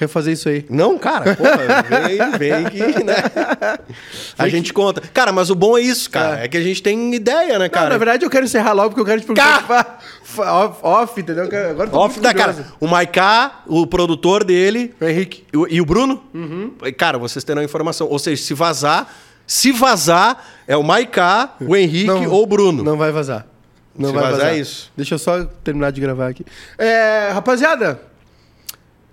refazer isso aí. Não, cara, porra, vem, vem aqui, né? A gente conta. Cara, mas o bom é isso, cara. É, que a gente tem ideia, né, Cara, cara? na verdade, eu quero encerrar logo, porque eu quero te perguntar off, off, entendeu? Agora Off da cara. O Maiká, o produtor dele, O Henrique. e o, e o Bruno. Uhum. Cara, vocês terão informação. Ou seja, se vazar, se vazar, é o Maiká, o Henrique Não, ou o Bruno. Não vai vazar. Não Se vai vazar, vazar. é isso. Deixa eu só terminar de gravar aqui. É, rapaziada,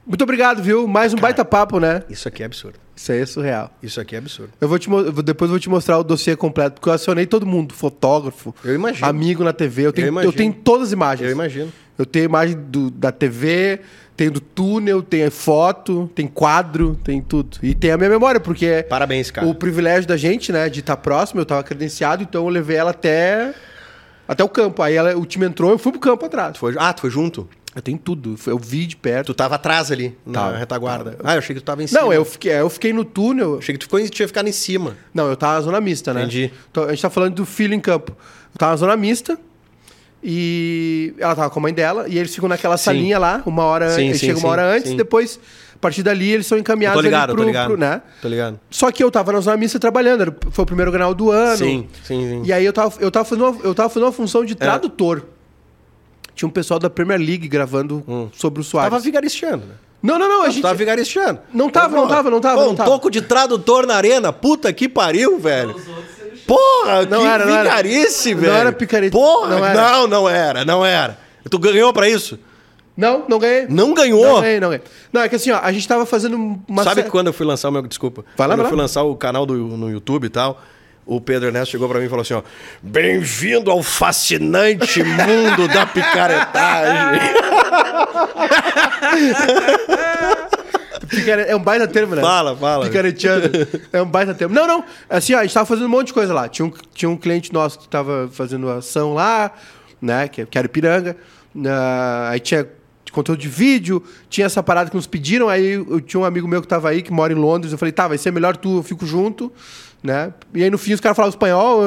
muito obrigado, viu? Mais um baita papo, né? Isso aqui é absurdo. Isso aí é surreal. Isso aqui é absurdo. Eu vou te, eu depois eu vou te mostrar o dossiê completo, porque eu acionei todo mundo, fotógrafo, Eu imagino. amigo na TV. Eu tenho, eu imagino. tenho todas as imagens. Eu imagino. Eu tenho imagem do- da TV, tenho do túnel, tenho foto, tem quadro, tem tudo. E tem a minha memória, porque Parabéns, cara. o privilégio da gente, né, de estar próximo, eu tava credenciado, então eu levei ela até até o campo. Aí ela- o time entrou, eu fui pro campo atrás. Tu foi- Ah, tu foi junto? Eu tenho tudo, eu vi de perto. Tu tava atrás ali, na Tava, retaguarda. Ah, eu achei que tu tava em cima. Não, eu fiquei, eu fiquei no túnel. Achei que tu ficou, tinha ficado em cima. Não, eu tava na zona mista, né? Entendi. Então, a gente tá falando do filho em campo. Eu tava na zona mista e ela tava com a mãe dela e eles ficam naquela Sim. salinha lá, uma hora, Sim, eles sim, chegam uma hora antes, depois, a partir dali, eles são Eu encaminhados tô ligado, ali eu pro, tô ligado. pro- né? Tô ligado. Só que eu tava na zona mista trabalhando, foi o primeiro canal do ano. Sim, sim, sim. E aí eu tava, eu tava, fazendo, uma, eu tava fazendo uma função de tradutor. Tinha um pessoal da Premier League gravando sobre o Soares. Tava vigaristeando, né? Não, não, não, a gente... tava vigaristeando. Não tava, não tava, não tava, pô, não um tava. toco de tradutor na arena. Puta que pariu, velho. Porra, Não que era, não era. vigarice, Não velho. era picareta. Porra, Não não, era. não, não era, não era. Tu ganhou pra isso? Não, não ganhei. Não ganhou? Não ganhei, não ganhei. Não, é que assim, ó, a gente tava fazendo uma... Sabe quando eu fui lançar o meu. Desculpa. Vai lá, quando vai eu fui lançar o canal do, no YouTube e tal, o Pedro Ernesto chegou pra mim e falou assim: ó. Bem-vindo ao fascinante mundo da picaretagem. *laughs* Picare- É um baita termo, né? Fala, fala. Picareteando. É um baita termo. Não, não. Assim, ó, a gente tava fazendo um monte de coisa lá. Tinha um, tinha um cliente nosso que tava fazendo ação lá, né? Que, que era Ipiranga. Ah, aí tinha conteúdo de vídeo, tinha essa parada que nos pediram. Aí eu tinha um amigo meu que tava aí, que mora em Londres. Eu falei, tá, vai ser melhor tu, eu fico junto, né? E aí no fim os caras falavam espanhol,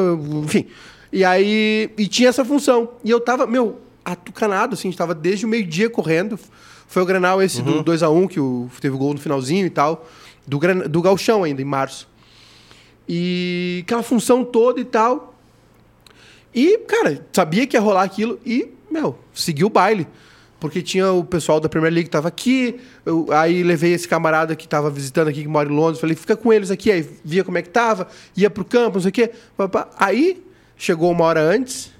enfim. E aí. E tinha essa função. E eu tava, meu, atucanado, assim, a gente tava desde o meio-dia correndo. Foi o Granal esse do 2x1, que o, teve o gol no finalzinho e tal. Do, do Galchão ainda, em março. E aquela função toda e tal. E, cara, sabia que ia rolar aquilo e, meu, segui o baile. Porque tinha o pessoal da Premier League que tava aqui, eu, aí levei esse camarada que tava visitando aqui, que mora em Londres, falei, fica com eles aqui, aí via como é que tava, ia pro campo, não sei o quê. Aí, chegou uma hora antes,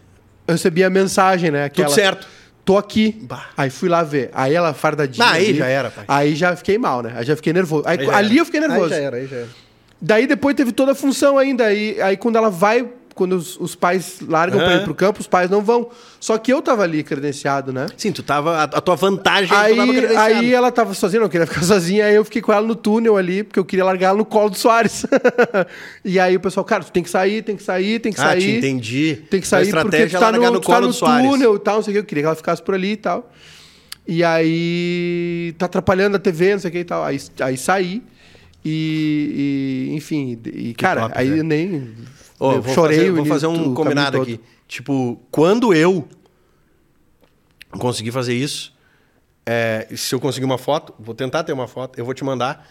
eu recebi a mensagem, né? Aquela, Tudo certo. Tô aqui. Bah. Aí fui lá ver. Aí ela fardadinha. Aí ali. já era, pai. Aí já fiquei mal, né? Aí já fiquei nervoso. Aí, Aí já ali era. eu fiquei nervoso. Aí já era, aí já era. Daí depois teve toda a função ainda. Aí, aí quando ela vai, quando os, os pais largam Aham. ir pro campo, os pais não vão. Só que eu tava ali credenciado, né? Sim, tu tava. A, a tua vantagem é que Aí, tu tava credenciado. aí ela tava sozinha, não queria ficar *laughs* sozinha, aí eu fiquei com ela no túnel ali, porque eu queria largar ela no colo do Soares. *laughs* e aí o pessoal, cara, tu tem que sair, tem que sair, tem que Ah, sair. te entendi. Tem que sair porque estratégia tu é tá no, no tu tá colo no do Soares. túnel e tal, não sei o que. Eu queria que ela ficasse por ali e tal. E aí tá atrapalhando a TV, não sei o que e tal. Aí, aí saí e, e, enfim, e cara, top, aí eu nem Ô, eu vou chorei fazer, o vou fazer um combinado todo. aqui. Tipo, quando eu conseguir fazer isso, é, se eu conseguir uma foto, vou tentar ter uma foto, eu vou te mandar.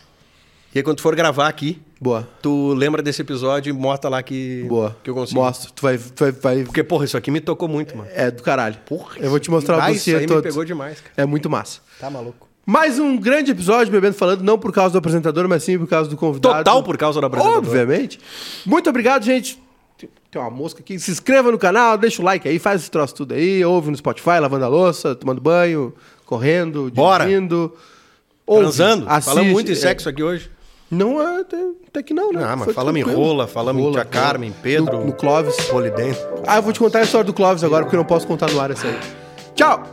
E aí, quando tu for gravar aqui, Boa. tu lembra desse episódio e mostra lá que, Boa. que eu consegui. Mostra, tu vai, tu vai, vai Porque, porra, isso aqui me tocou muito, mano. é do caralho. Porra, eu vou te mostrar ah, o isso aí todo. me pegou demais, cara. É muito massa. Tá maluco. Mais um grande episódio, Bebendo Falando, não por causa do apresentador, mas sim por causa do convidado. Total por causa do apresentador. Obviamente. Muito obrigado, gente. Tem- uma mosca aqui. Se inscreva no canal, deixa o like aí, faz esse troço tudo aí. Ouve no Spotify, lavando a louça, tomando banho, correndo, dirigindo. Ouve, Transando. assiste. Falamos muito em É, sexo aqui hoje. Não é, até, até que não, né? Ah, mas falamos em rola, falamos em tia Carmen, Pedro. No, no Clóvis. Polidento. Ah, eu vou te contar a história do Clóvis agora, porque eu não posso contar no ar essa aí. Tchau!